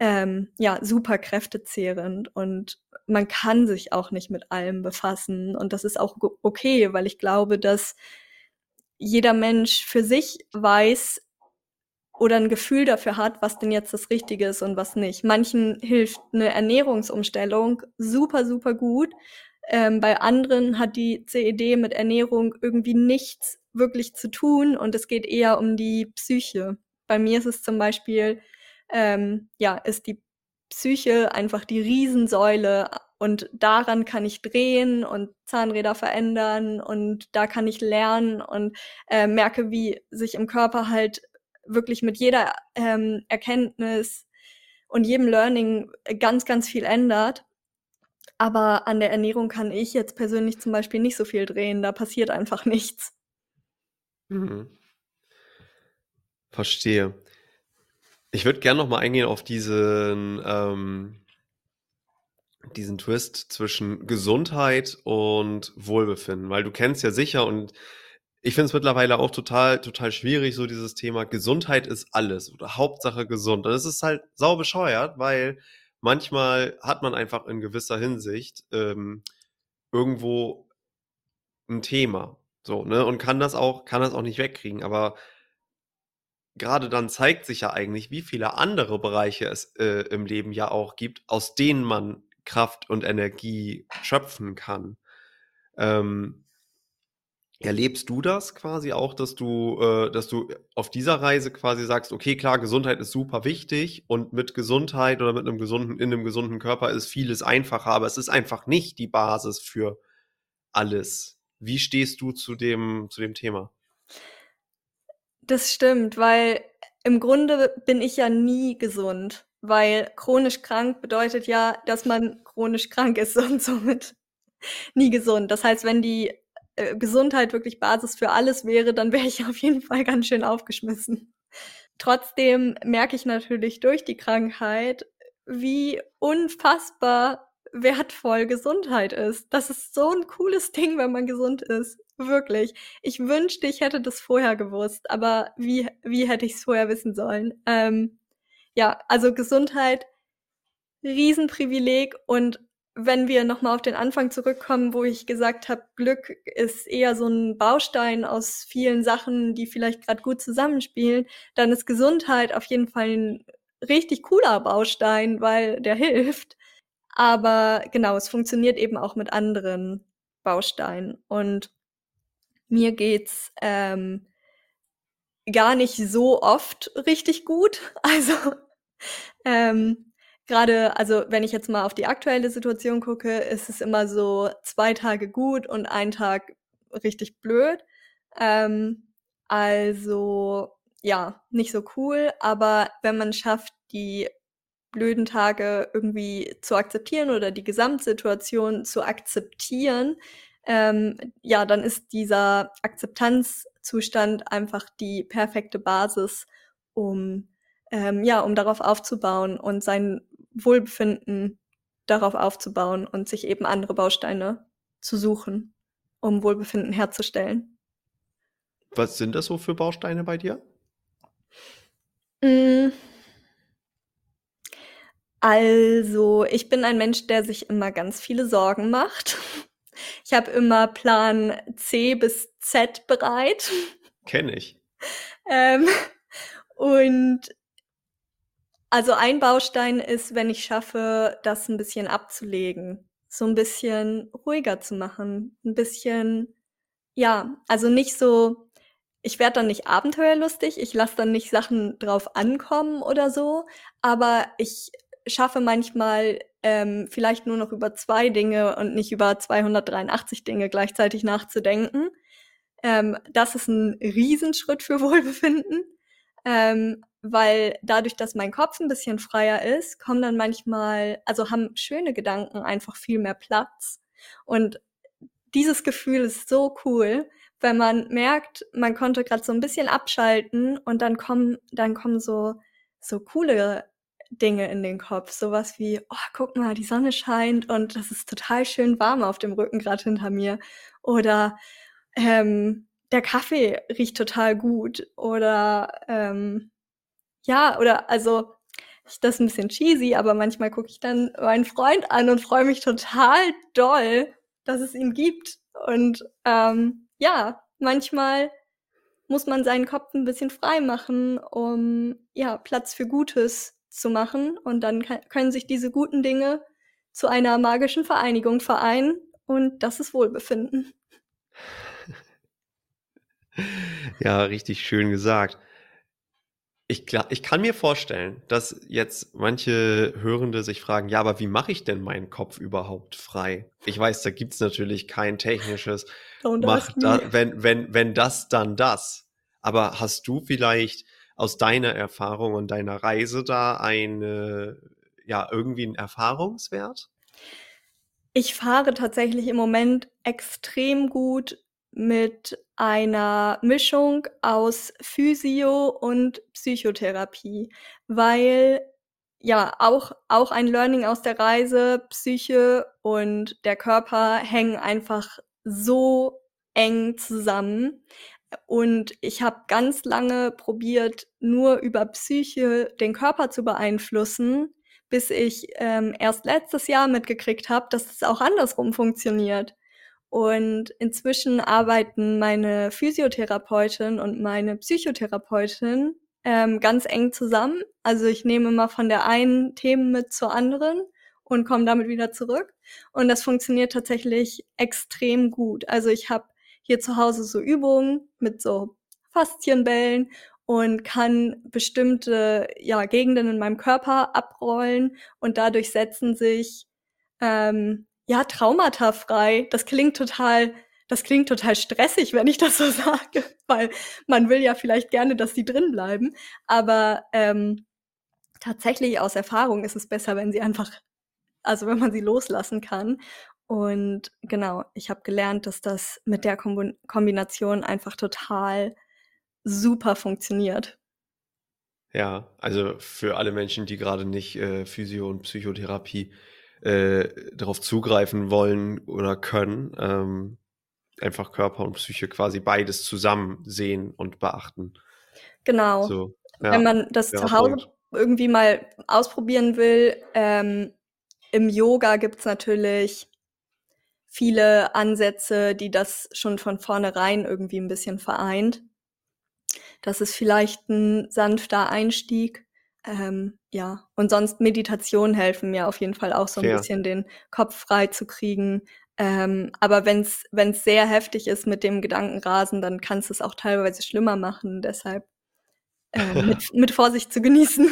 ähm, ja super kräftezehrend und man kann sich auch nicht mit allem befassen und das ist auch okay, weil ich glaube, dass jeder Mensch für sich weiß oder ein Gefühl dafür hat, was denn jetzt das Richtige ist und was nicht. Manchen hilft eine Ernährungsumstellung super, super gut. Ähm, bei anderen hat die CED mit Ernährung irgendwie nichts wirklich zu tun und es geht eher um die Psyche. Bei mir ist es zum Beispiel, ähm, ja, ist die Psyche einfach die Riesensäule und daran kann ich drehen und Zahnräder verändern und da kann ich lernen und äh, merke, wie sich im Körper halt wirklich mit jeder ähm, Erkenntnis und jedem Learning ganz, ganz viel ändert. Aber an der Ernährung kann ich jetzt persönlich zum Beispiel nicht so viel drehen. Da passiert einfach [LAUGHS] nichts. Mhm. Verstehe. Ich würde gerne noch mal eingehen auf diesen, ähm, diesen Twist zwischen Gesundheit und Wohlbefinden, weil du kennst ja sicher und ich finde es mittlerweile auch total, total schwierig, so dieses Thema Gesundheit ist alles oder Hauptsache gesund. Und es ist halt sau bescheuert, weil manchmal hat man einfach in gewisser Hinsicht ähm, irgendwo ein Thema. So, ne? Und kann das auch, kann das auch nicht wegkriegen. Aber gerade dann zeigt sich ja eigentlich, wie viele andere Bereiche es äh, im Leben ja auch gibt, aus denen man Kraft und Energie schöpfen kann. Ähm, erlebst du das quasi auch, dass du, äh, dass du auf dieser Reise quasi sagst, okay, klar, Gesundheit ist super wichtig und mit Gesundheit oder mit einem gesunden, in einem gesunden Körper ist vieles einfacher, aber es ist einfach nicht die Basis für alles. Wie stehst du zu dem, zu dem Thema? Das stimmt, weil im Grunde bin ich ja nie gesund, weil chronisch krank bedeutet ja, dass man chronisch krank ist [LAUGHS] und somit nie gesund. Das heißt, wenn die äh, Gesundheit wirklich Basis für alles wäre, dann wäre ich [LAUGHS] auf jeden Fall ganz schön aufgeschmissen. Trotzdem merke ich natürlich durch die Krankheit, wie unfassbar wertvoll Gesundheit ist. Das ist so ein cooles Ding, wenn man gesund ist. Wirklich. Ich wünschte, ich hätte das vorher gewusst, aber wie, wie hätte ich es vorher wissen sollen? Ähm, ja, also Gesundheit, Riesenprivileg und wenn wir nochmal auf den Anfang zurückkommen, wo ich gesagt habe, Glück ist eher so ein Baustein aus vielen Sachen, die vielleicht gerade gut zusammenspielen, dann ist Gesundheit auf jeden Fall ein richtig cooler Baustein, weil der [LAUGHS] hilft. Aber genau, es funktioniert eben auch mit anderen Bausteinen. Und mir geht's ähm, gar nicht so oft richtig gut. [LAUGHS] Also ähm, gerade, also wenn ich jetzt mal auf die aktuelle Situation gucke, ist es immer so zwei Tage gut und ein Tag richtig blöd. Ähm, also ja, nicht so cool, aber wenn man schafft, die blöden Tage irgendwie zu akzeptieren oder die Gesamtsituation zu akzeptieren, ähm, ja, dann ist dieser Akzeptanzzustand einfach die perfekte Basis, um ähm, ja, um darauf aufzubauen und sein Wohlbefinden darauf aufzubauen und sich eben andere Bausteine zu suchen, um Wohlbefinden herzustellen. Was sind das so für Bausteine bei dir? Mmh. Also, ich bin ein Mensch, der sich immer ganz viele Sorgen macht. Ich habe immer Plan C bis Z bereit. Kenne ich. Ähm, und also ein Baustein ist, wenn ich schaffe, das ein bisschen abzulegen. so ein bisschen ruhiger zu machen, ein bisschen, ja, also nicht so, ich werde dann nicht abenteuerlustig, ich lasse dann nicht Sachen drauf ankommen oder so, aber ich schaffe manchmal ähm, vielleicht nur noch über zwei Dinge und nicht über 283 Dinge gleichzeitig nachzudenken. Ähm, das ist ein Riesenschritt für [LAUGHS] Wohlbefinden, ähm, weil dadurch, dass mein Kopf ein bisschen freier ist, kommen dann manchmal, also haben schöne Gedanken einfach viel mehr Platz. Und dieses Gefühl ist so cool, wenn man merkt, man konnte gerade so ein bisschen abschalten und dann kommen, dann kommen so so coole Dinge in den Kopf. Sowas wie, oh, guck mal, die Sonne scheint und das ist total schön warm auf dem Rücken gerade hinter mir. Oder ähm, der Kaffee riecht total gut. Oder ähm, ja, oder also das ist ein bisschen cheesy, aber manchmal gucke ich dann meinen Freund an und freue mich total doll, dass es ihn gibt. Und ähm, ja, manchmal muss man seinen Kopf ein bisschen frei machen, um ja Platz für Gutes zu machen. Und dann können sich diese guten Dinge zu einer magischen Vereinigung vereinen. Und das ist Wohlbefinden. [LAUGHS] Ja, richtig schön gesagt. Ich, ich kann mir vorstellen, dass jetzt manche Hörende sich fragen, ja, aber wie mache ich denn meinen Kopf überhaupt frei? Ich weiß, da gibt es natürlich kein technisches, mach da, wenn, wenn, wenn das, dann das. Aber hast du vielleicht aus deiner Erfahrung und deiner Reise da eine, ja, irgendwie einen Erfahrungswert? Ich fahre tatsächlich im Moment extrem gut mit einer Mischung aus Physio und Psychotherapie, weil ja auch auch ein Learning aus der Reise, Psyche und der Körper hängen einfach so eng zusammen. Und ich habe ganz lange probiert, nur über Psyche den Körper zu beeinflussen, bis ich ähm, erst letztes Jahr mitgekriegt habe, dass es auch andersrum funktioniert. Und inzwischen arbeiten meine Physiotherapeutin und meine Psychotherapeutin ähm, ganz eng zusammen. Also ich nehme mal von der einen Themen mit zur anderen und komme damit wieder zurück. Und das funktioniert tatsächlich extrem gut. Also ich habe hier zu Hause so Übungen mit so Faszienbällen und kann bestimmte ja, Gegenden in meinem Körper abrollen und dadurch setzen sich ähm, ja Traumata frei. Das klingt total, das klingt total stressig, wenn ich das so [LAUGHS] sage, weil man will ja vielleicht gerne, dass die drin bleiben. Aber ähm, tatsächlich aus Erfahrung ist es besser, wenn sie einfach, also wenn man sie loslassen kann. Und genau, ich habe gelernt, dass das mit der Kombination einfach total super funktioniert. Ja, also für alle Menschen, die gerade nicht äh, Physio- und Psychotherapie äh, darauf zugreifen wollen oder können, ähm, einfach Körper und Psyche quasi beides zusammen sehen und beachten. Genau. So, ja, Wenn man das zu Hause Punkt. irgendwie mal ausprobieren will, ähm, im Yoga gibt's natürlich viele Ansätze, die das schon von vornherein irgendwie ein bisschen vereint. Das ist vielleicht ein sanfter Einstieg. Ähm, ja, und sonst Meditation helfen mir auf jeden Fall auch so ein Fair. bisschen den Kopf frei zu kriegen. Ähm, aber wenn es sehr heftig ist mit dem Gedankenrasen, dann kann es es auch teilweise schlimmer machen. Deshalb äh, mit, [LAUGHS] mit Vorsicht zu genießen.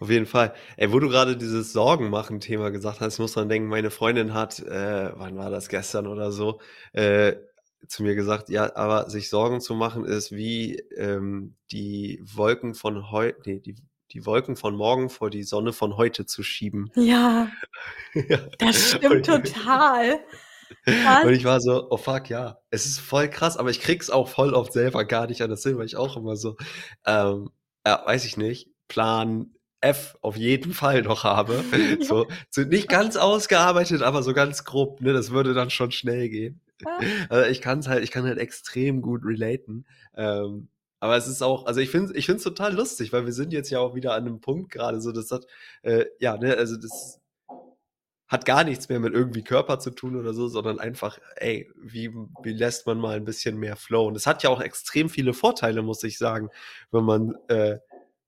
Auf jeden Fall. Ey, wo du gerade dieses Sorgen machen Thema gesagt hast, muss man denken, meine Freundin hat, äh, wann war das gestern oder so, äh, zu mir gesagt, ja, aber sich Sorgen zu machen ist wie ähm, die Wolken von heute, nee, die, die Wolken von morgen vor die Sonne von heute zu schieben. Ja, [LAUGHS] ja. das stimmt total. [LAUGHS] Und ich war so, oh fuck, ja, es ist voll krass, aber ich krieg's auch voll oft selber gar nicht an das Sinn, weil ich auch immer so, ähm, ja, weiß ich nicht, Plan F auf jeden Fall noch habe. Ja. [LAUGHS] So, so nicht ganz ausgearbeitet, aber so ganz grob, ne, das würde dann schon schnell gehen. Ja. [LAUGHS] Also ich kann es halt, ich kann halt extrem gut relaten. Ähm, aber es ist auch, also ich finde ich finde es total lustig, weil wir sind jetzt ja auch wieder an einem Punkt gerade, so das hat, äh, ja, ne, also das hat gar nichts mehr mit irgendwie Körper zu tun oder so, sondern einfach, ey, wie, wie lässt man mal ein bisschen mehr flow? Und es hat ja auch extrem viele Vorteile, muss ich sagen, wenn man äh,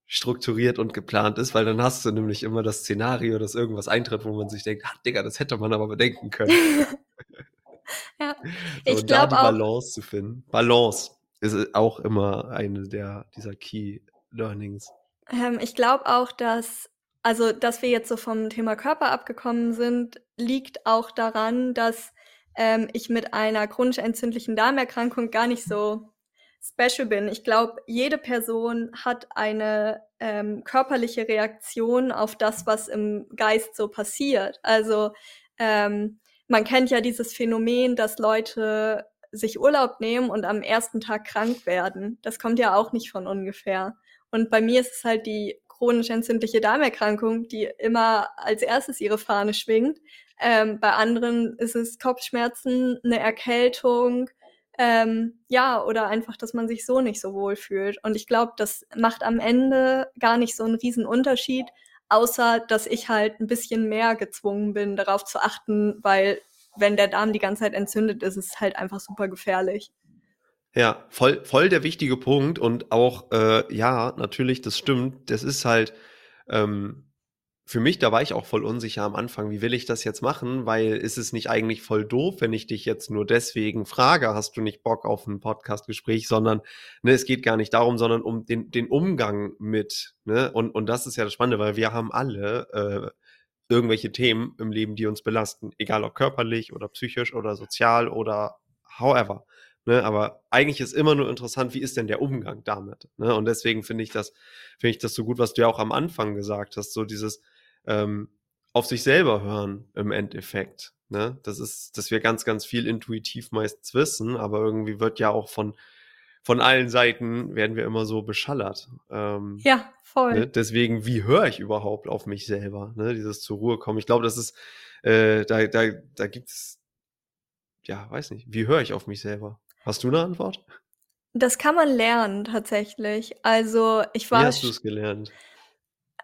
strukturiert und geplant ist, weil dann hast du nämlich immer das Szenario, dass irgendwas eintritt, wo man sich denkt, ach Digga, das hätte man aber bedenken können. [LAUGHS] ja, So, ich glaube die auch, Balance zu finden. Balance ist auch immer eine der dieser Key Learnings. ähm, ich glaube auch, dass, also, dass wir jetzt so vom Thema Körper abgekommen sind, liegt auch daran, dass ähm, ich mit einer chronisch entzündlichen Darmerkrankung gar nicht so special bin. Ich glaube, jede Person hat eine ähm, körperliche Reaktion auf das, was im Geist so passiert. Also ähm, man kennt ja dieses Phänomen, dass Leute sich Urlaub nehmen und am ersten Tag krank werden. Das kommt ja auch nicht von ungefähr. Und bei mir ist es halt die chronisch entzündliche Darmerkrankung, die immer als erstes ihre Fahne schwingt. Ähm, bei anderen ist es Kopfschmerzen, eine Erkältung, ähm, ja, oder einfach, dass man sich so nicht so wohl fühlt. Und ich glaube, das macht am Ende gar nicht so einen riesen Unterschied, außer dass ich halt ein bisschen mehr gezwungen bin, darauf zu achten, weil wenn der Darm die ganze Zeit entzündet ist, ist es halt einfach super gefährlich. Ja, voll, voll der wichtige Punkt und auch, äh, ja, natürlich, das stimmt. Das ist halt, ähm, für mich, da war ich auch voll unsicher am Anfang, wie will ich das jetzt machen, weil ist es nicht eigentlich voll doof, wenn ich dich jetzt nur deswegen frage, hast du nicht Bock auf ein Podcastgespräch, sondern ne, es geht gar nicht darum, sondern um den, den Umgang mit, ne? Und, und das ist ja das Spannende, weil wir haben alle äh, irgendwelche Themen im Leben, die uns belasten, egal ob körperlich oder psychisch oder sozial oder however. Ne, aber eigentlich ist immer nur interessant, wie ist denn der Umgang damit? Ne? Und deswegen finde ich das, finde ich das so gut, was du ja auch am Anfang gesagt hast, so dieses ähm, auf sich selber hören im Endeffekt. Ne? Das ist, dass wir ganz, ganz viel intuitiv meistens wissen, aber irgendwie wird ja auch von von allen Seiten werden wir immer so beschallert. Ähm, Ja, voll. Ne? Deswegen, wie höre ich überhaupt auf mich selber? Ne? Dieses zur Ruhe kommen. Ich glaube, das ist, äh, da, da, da gibt's, ja, weiß nicht, wie höre ich auf mich selber? Hast du eine Antwort? Das kann man lernen tatsächlich. Also ich Wie war, hast du es gelernt?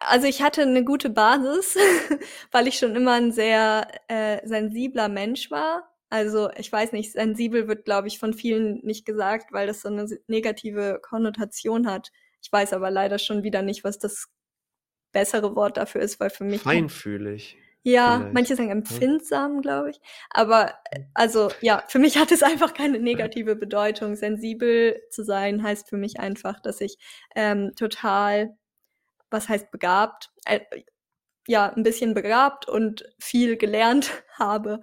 Also ich hatte eine gute Basis, [LAUGHS] weil ich schon immer ein sehr äh, sensibler Mensch war. Also ich weiß nicht, sensibel wird, glaube ich, von vielen nicht gesagt, weil das so eine negative Konnotation hat. Ich weiß aber leider schon wieder nicht, was das bessere Wort dafür ist, weil für mich Feinfühlig. Ja, vielleicht, manche sagen ne? empfindsam, glaube ich. Aber äh, also ja, für mich hat es [LAUGHS] einfach keine negative Bedeutung. Sensibel zu sein heißt für mich einfach, dass ich ähm, total, was heißt begabt, äh, ja, ein bisschen begabt und viel gelernt [LAUGHS] habe,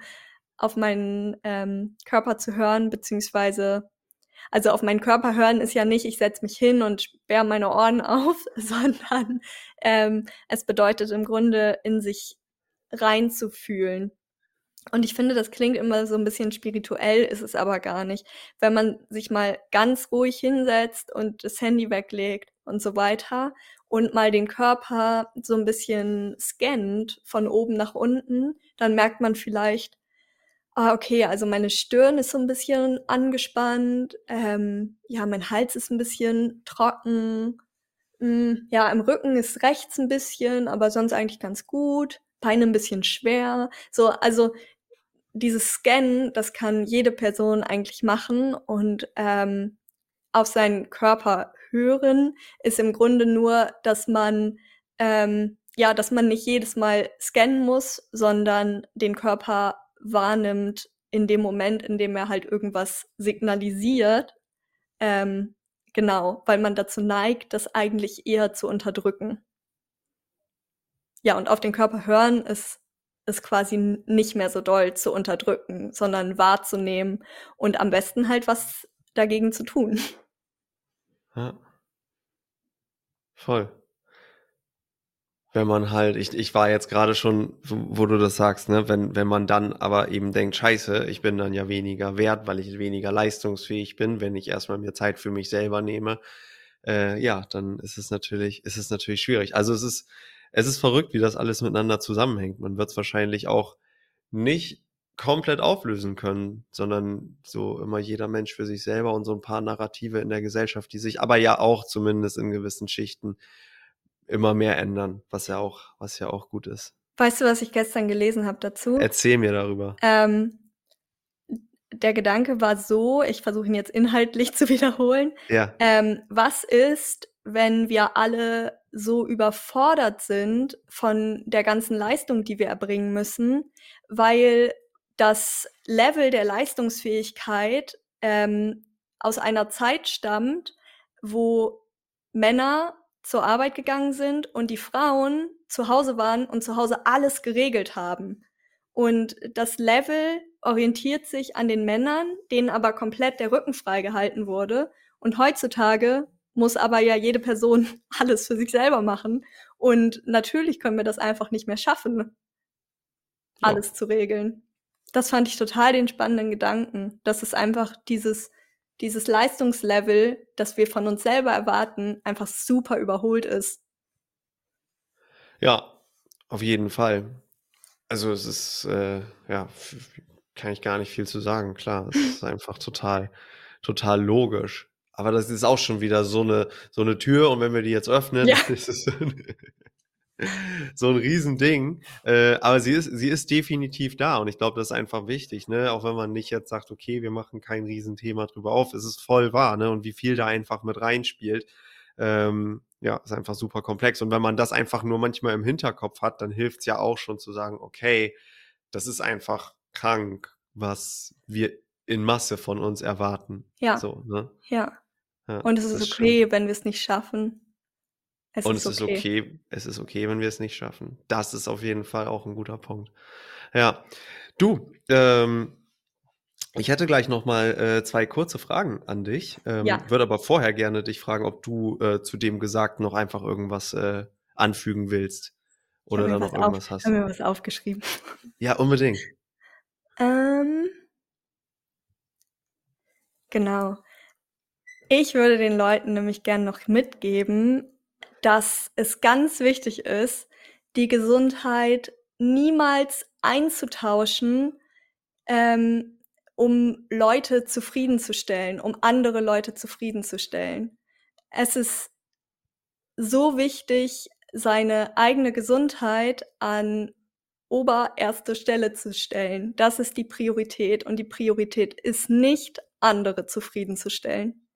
auf meinen ähm, Körper zu hören, beziehungsweise also auf meinen Körper hören ist ja nicht, ich setze mich hin und sperre meine Ohren [LAUGHS] auf, sondern ähm, es bedeutet im Grunde in sich reinzufühlen. Und ich finde, das klingt immer so ein bisschen spirituell, ist es aber gar nicht. Wenn man sich mal ganz ruhig hinsetzt und das Handy weglegt und so weiter und mal den Körper so ein bisschen scannt von oben nach unten, dann merkt man vielleicht, ah, okay, also meine Stirn ist so ein bisschen angespannt, ähm, ja, mein Hals ist ein bisschen trocken, hm, ja, im Rücken ist rechts ein bisschen, aber sonst eigentlich ganz gut, Beine ein bisschen schwer. So, also dieses Scannen, das kann jede Person eigentlich machen und ähm, auf seinen Körper hören ist im Grunde nur, dass man ähm, ja, dass man nicht jedes Mal scannen muss, sondern den Körper wahrnimmt in dem Moment, in dem er halt irgendwas signalisiert. Ähm, genau, weil man dazu neigt, das eigentlich eher zu unterdrücken. Ja, und auf den Körper hören ist ist quasi nicht mehr so doll zu unterdrücken, sondern wahrzunehmen und am besten halt was dagegen zu tun. Ja, voll. Wenn man halt, ich, ich war jetzt gerade schon, wo, wo du das sagst, ne, wenn, wenn man dann aber eben denkt, scheiße, ich bin dann ja weniger wert, weil ich weniger leistungsfähig bin, wenn ich erstmal mir Zeit für mich selber nehme, äh, ja, dann ist es natürlich, ist es natürlich schwierig. Also es ist, es ist verrückt, wie das alles miteinander zusammenhängt. Man wird es wahrscheinlich auch nicht komplett auflösen können, sondern so immer jeder Mensch für sich selber und so ein paar Narrative in der Gesellschaft, die sich aber ja auch zumindest in gewissen Schichten immer mehr ändern, was ja auch, was ja auch gut ist. Weißt du, was ich gestern gelesen habe dazu? Erzähl mir darüber. Ähm, der Gedanke war so, ich versuche ihn jetzt inhaltlich [LAUGHS] zu wiederholen. Ja, Ähm, was ist, wenn wir alle so überfordert sind von der ganzen Leistung, die wir erbringen müssen, weil das Level der Leistungsfähigkeit ähm, aus einer Zeit stammt, wo Männer zur Arbeit gegangen sind und die Frauen zu Hause waren und zu Hause alles geregelt haben. Und das Level orientiert sich an den Männern, denen aber komplett der Rücken freigehalten wurde. Und heutzutage muss aber ja jede Person [LAUGHS] alles für sich selber machen. Und natürlich können wir das einfach nicht mehr schaffen, alles ja. zu regeln. Das fand ich total den spannenden Gedanken, dass es einfach dieses dieses Leistungslevel, das wir von uns selber erwarten, einfach super überholt ist. Ja, auf jeden Fall. Also es ist, äh, ja, kann ich gar nicht viel zu sagen. Klar, es ist [LAUGHS] einfach total, total logisch. Aber das ist auch schon wieder so eine, so eine Tür und wenn wir die jetzt öffnen, ja. [LAUGHS] ist es [LAUGHS] so ein Riesending. Äh, aber sie ist, sie ist definitiv da und ich glaube, das ist einfach wichtig, ne? Auch wenn man nicht jetzt sagt, okay, wir machen kein Riesenthema drüber auf, es ist voll wahr, ne? Und wie viel da einfach mit reinspielt. Ähm, ja, ist einfach super komplex. Und wenn man das einfach nur manchmal im Hinterkopf hat, dann hilft es ja auch schon zu sagen, okay, das ist einfach krank, was wir in Masse von uns erwarten. Ja. So, ne? Ja. Ja und es ist okay, stimmt. wenn wir es nicht schaffen. Es und ist es okay. ist okay, es ist okay, wenn wir es nicht schaffen. Das ist auf jeden Fall auch ein guter Punkt. Ja, du, ähm, ich hätte gleich noch mal äh, zwei kurze Fragen an dich. Ähm, ja. Würde aber vorher gerne dich fragen, ob du äh, zu dem Gesagten noch einfach irgendwas äh, anfügen willst oder da noch irgendwas auf, hast. Ich habe mir was aufgeschrieben. Ja, unbedingt. [LAUGHS] Ähm, genau. Ich würde den Leuten nämlich gerne noch mitgeben, dass es ganz wichtig ist, die Gesundheit niemals einzutauschen, ähm, um Leute zufriedenzustellen, um andere Leute zufriedenzustellen. Es ist so wichtig, seine eigene Gesundheit an obererste Stelle zu stellen. Das ist die Priorität und die Priorität ist nicht, andere zufriedenzustellen.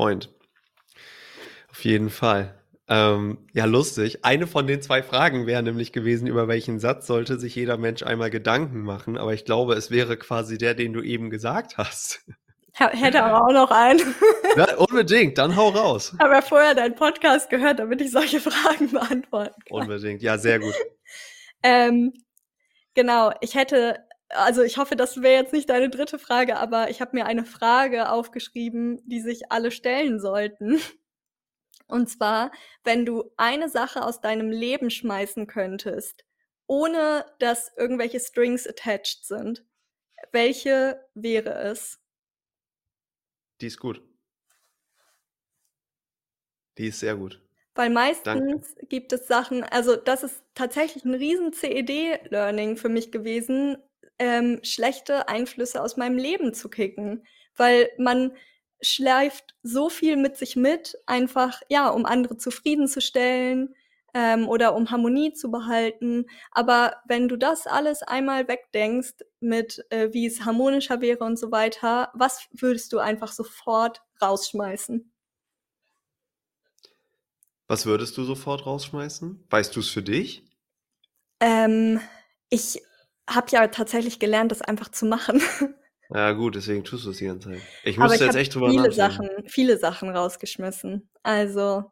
Point. Auf jeden Fall. Ähm, ja, lustig. Eine von den zwei Fragen wäre nämlich gewesen, über welchen Satz sollte sich jeder Mensch einmal Gedanken machen. Aber ich glaube, es wäre quasi der, den du eben gesagt hast. Hätte aber auch noch einen. [LAUGHS] Ja, unbedingt, dann hau raus. Ich habe ja vorher deinen Podcast gehört, damit ich solche Fragen beantworten kann. Unbedingt, ja, sehr gut. [LAUGHS] ähm, genau, ich hätte, also ich hoffe, das wäre jetzt nicht deine dritte Frage, aber ich habe mir eine Frage aufgeschrieben, die sich alle stellen sollten. Und zwar, wenn du eine Sache aus deinem Leben schmeißen könntest, ohne dass irgendwelche Strings attached sind, welche wäre es? Die ist gut. Die ist sehr gut. Weil meistens Danke. gibt es Sachen, also das ist tatsächlich ein riesen CED-Learning für mich gewesen, ähm, schlechte Einflüsse aus meinem Leben zu kicken. Weil man, schleift so viel mit sich mit, einfach, ja, um andere zufriedenzustellen ähm, oder um Harmonie zu behalten. Aber wenn du das alles einmal wegdenkst, mit äh, wie es harmonischer wäre und so weiter, was würdest du einfach sofort rausschmeißen? Was würdest du sofort rausschmeißen? Weißt du es für dich? Ähm, ich habe ja tatsächlich gelernt, das einfach zu machen. [LAUGHS] Ja, gut, deswegen tust du es die ganze Zeit. Ich ich jetzt echt drüber viele nachdenken. Sachen, viele Sachen rausgeschmissen. Also,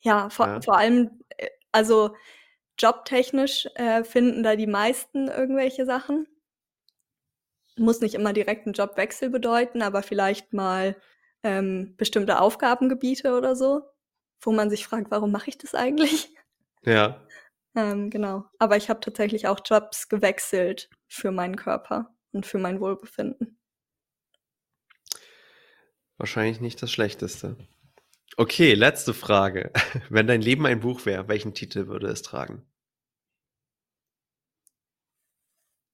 ja, vor, ja. vor allem, äh, also jobtechnisch äh, finden da die meisten irgendwelche Sachen. Muss nicht immer direkt einen Jobwechsel bedeuten, aber vielleicht mal ähm, bestimmte Aufgabengebiete oder so, wo man sich fragt, warum mache ich das eigentlich? Ja. Ähm, genau. Aber ich habe tatsächlich auch Jobs gewechselt für meinen Körper und für mein Wohlbefinden. Wahrscheinlich nicht das Schlechteste. Okay, letzte Frage. [LAUGHS] Wenn dein Leben ein Buch wäre, welchen Titel würde es tragen?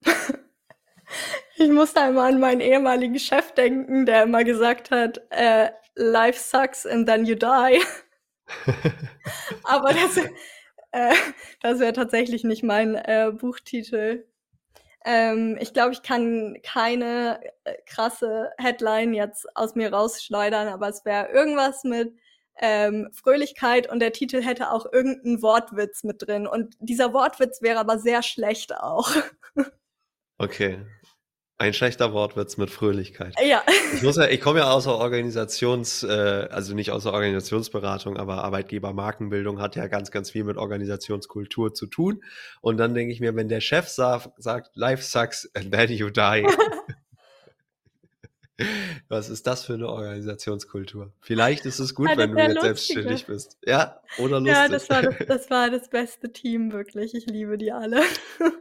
[LAUGHS] Ich muss da immer an meinen ehemaligen Chef denken, der immer gesagt hat, äh, Life sucks and then you die. [LAUGHS] Aber das, äh, [LAUGHS] das wäre tatsächlich nicht mein äh, Buchtitel. Ähm, ich glaube, ich kann keine äh, krasse Headline jetzt aus mir rausschleudern, aber es wäre irgendwas mit ähm, Fröhlichkeit und der Titel hätte auch irgendeinen Wortwitz mit drin. Und dieser Wortwitz wäre aber sehr schlecht auch. [LAUGHS] Okay. Ein schlechter Wortwitz mit Fröhlichkeit. Ja. Ich muss ja, ich komme ja aus der Organisations, äh, also nicht aus der Organisationsberatung, aber Arbeitgebermarkenbildung hat ja ganz, ganz viel mit Organisationskultur zu tun. Und dann denke ich mir, wenn der Chef sagt, Life sucks and then you die. [LAUGHS] Was ist das für eine Organisationskultur? Vielleicht ist es gut, Ja, wenn das du jetzt lustig, selbstständig ne? bist. Ja, oder lustig. Ja, das war das, [LAUGHS] das war das beste Team, wirklich. Ich liebe die alle.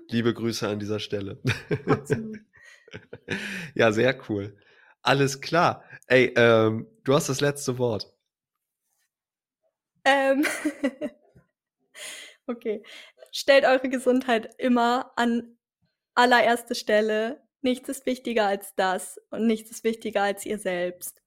Liebe Grüße an dieser Stelle. Absolut. [LAUGHS] Ja, sehr cool. Alles klar. Ey, ähm, du hast das letzte Wort. Ähm, [LAUGHS] okay. Stellt eure Gesundheit immer an allererste Stelle. Nichts ist wichtiger als das und nichts ist wichtiger als ihr selbst.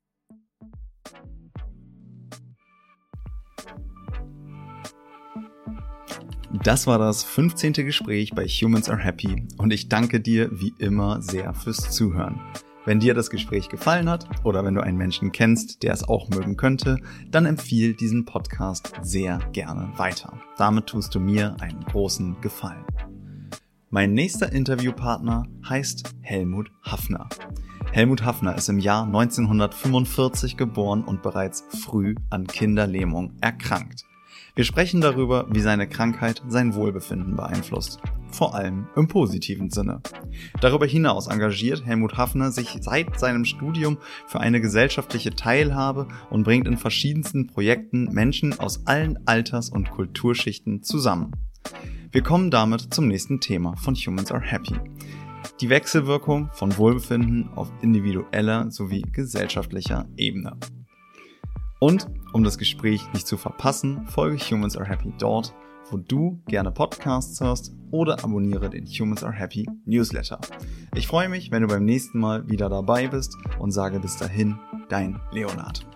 Das war das 15. Gespräch bei Humans Are Happy und ich danke dir wie immer sehr fürs Zuhören. Wenn dir das Gespräch gefallen hat oder wenn du einen Menschen kennst, der es auch mögen könnte, dann empfiehl diesen Podcast sehr gerne weiter. Damit tust du mir einen großen Gefallen. Mein nächster Interviewpartner heißt Helmut Hafner. Helmut Hafner ist im Jahr 1945 geboren und bereits früh an Kinderlähmung erkrankt. Wir sprechen darüber, wie seine Krankheit sein Wohlbefinden beeinflusst. Vor allem im positiven Sinne. Darüber hinaus engagiert Helmut Hafner sich seit seinem Studium für eine gesellschaftliche Teilhabe und bringt in verschiedensten Projekten Menschen aus allen Alters- und Kulturschichten zusammen. Wir kommen damit zum nächsten Thema von Humans Are Happy. Die Wechselwirkung von Wohlbefinden auf individueller sowie gesellschaftlicher Ebene. Und um das Gespräch nicht zu verpassen, folge Humans Are Happy dort, wo du gerne Podcasts hörst oder abonniere den Humans Are Happy Newsletter. Ich freue mich, wenn du beim nächsten Mal wieder dabei bist und sage bis dahin, dein Leonard.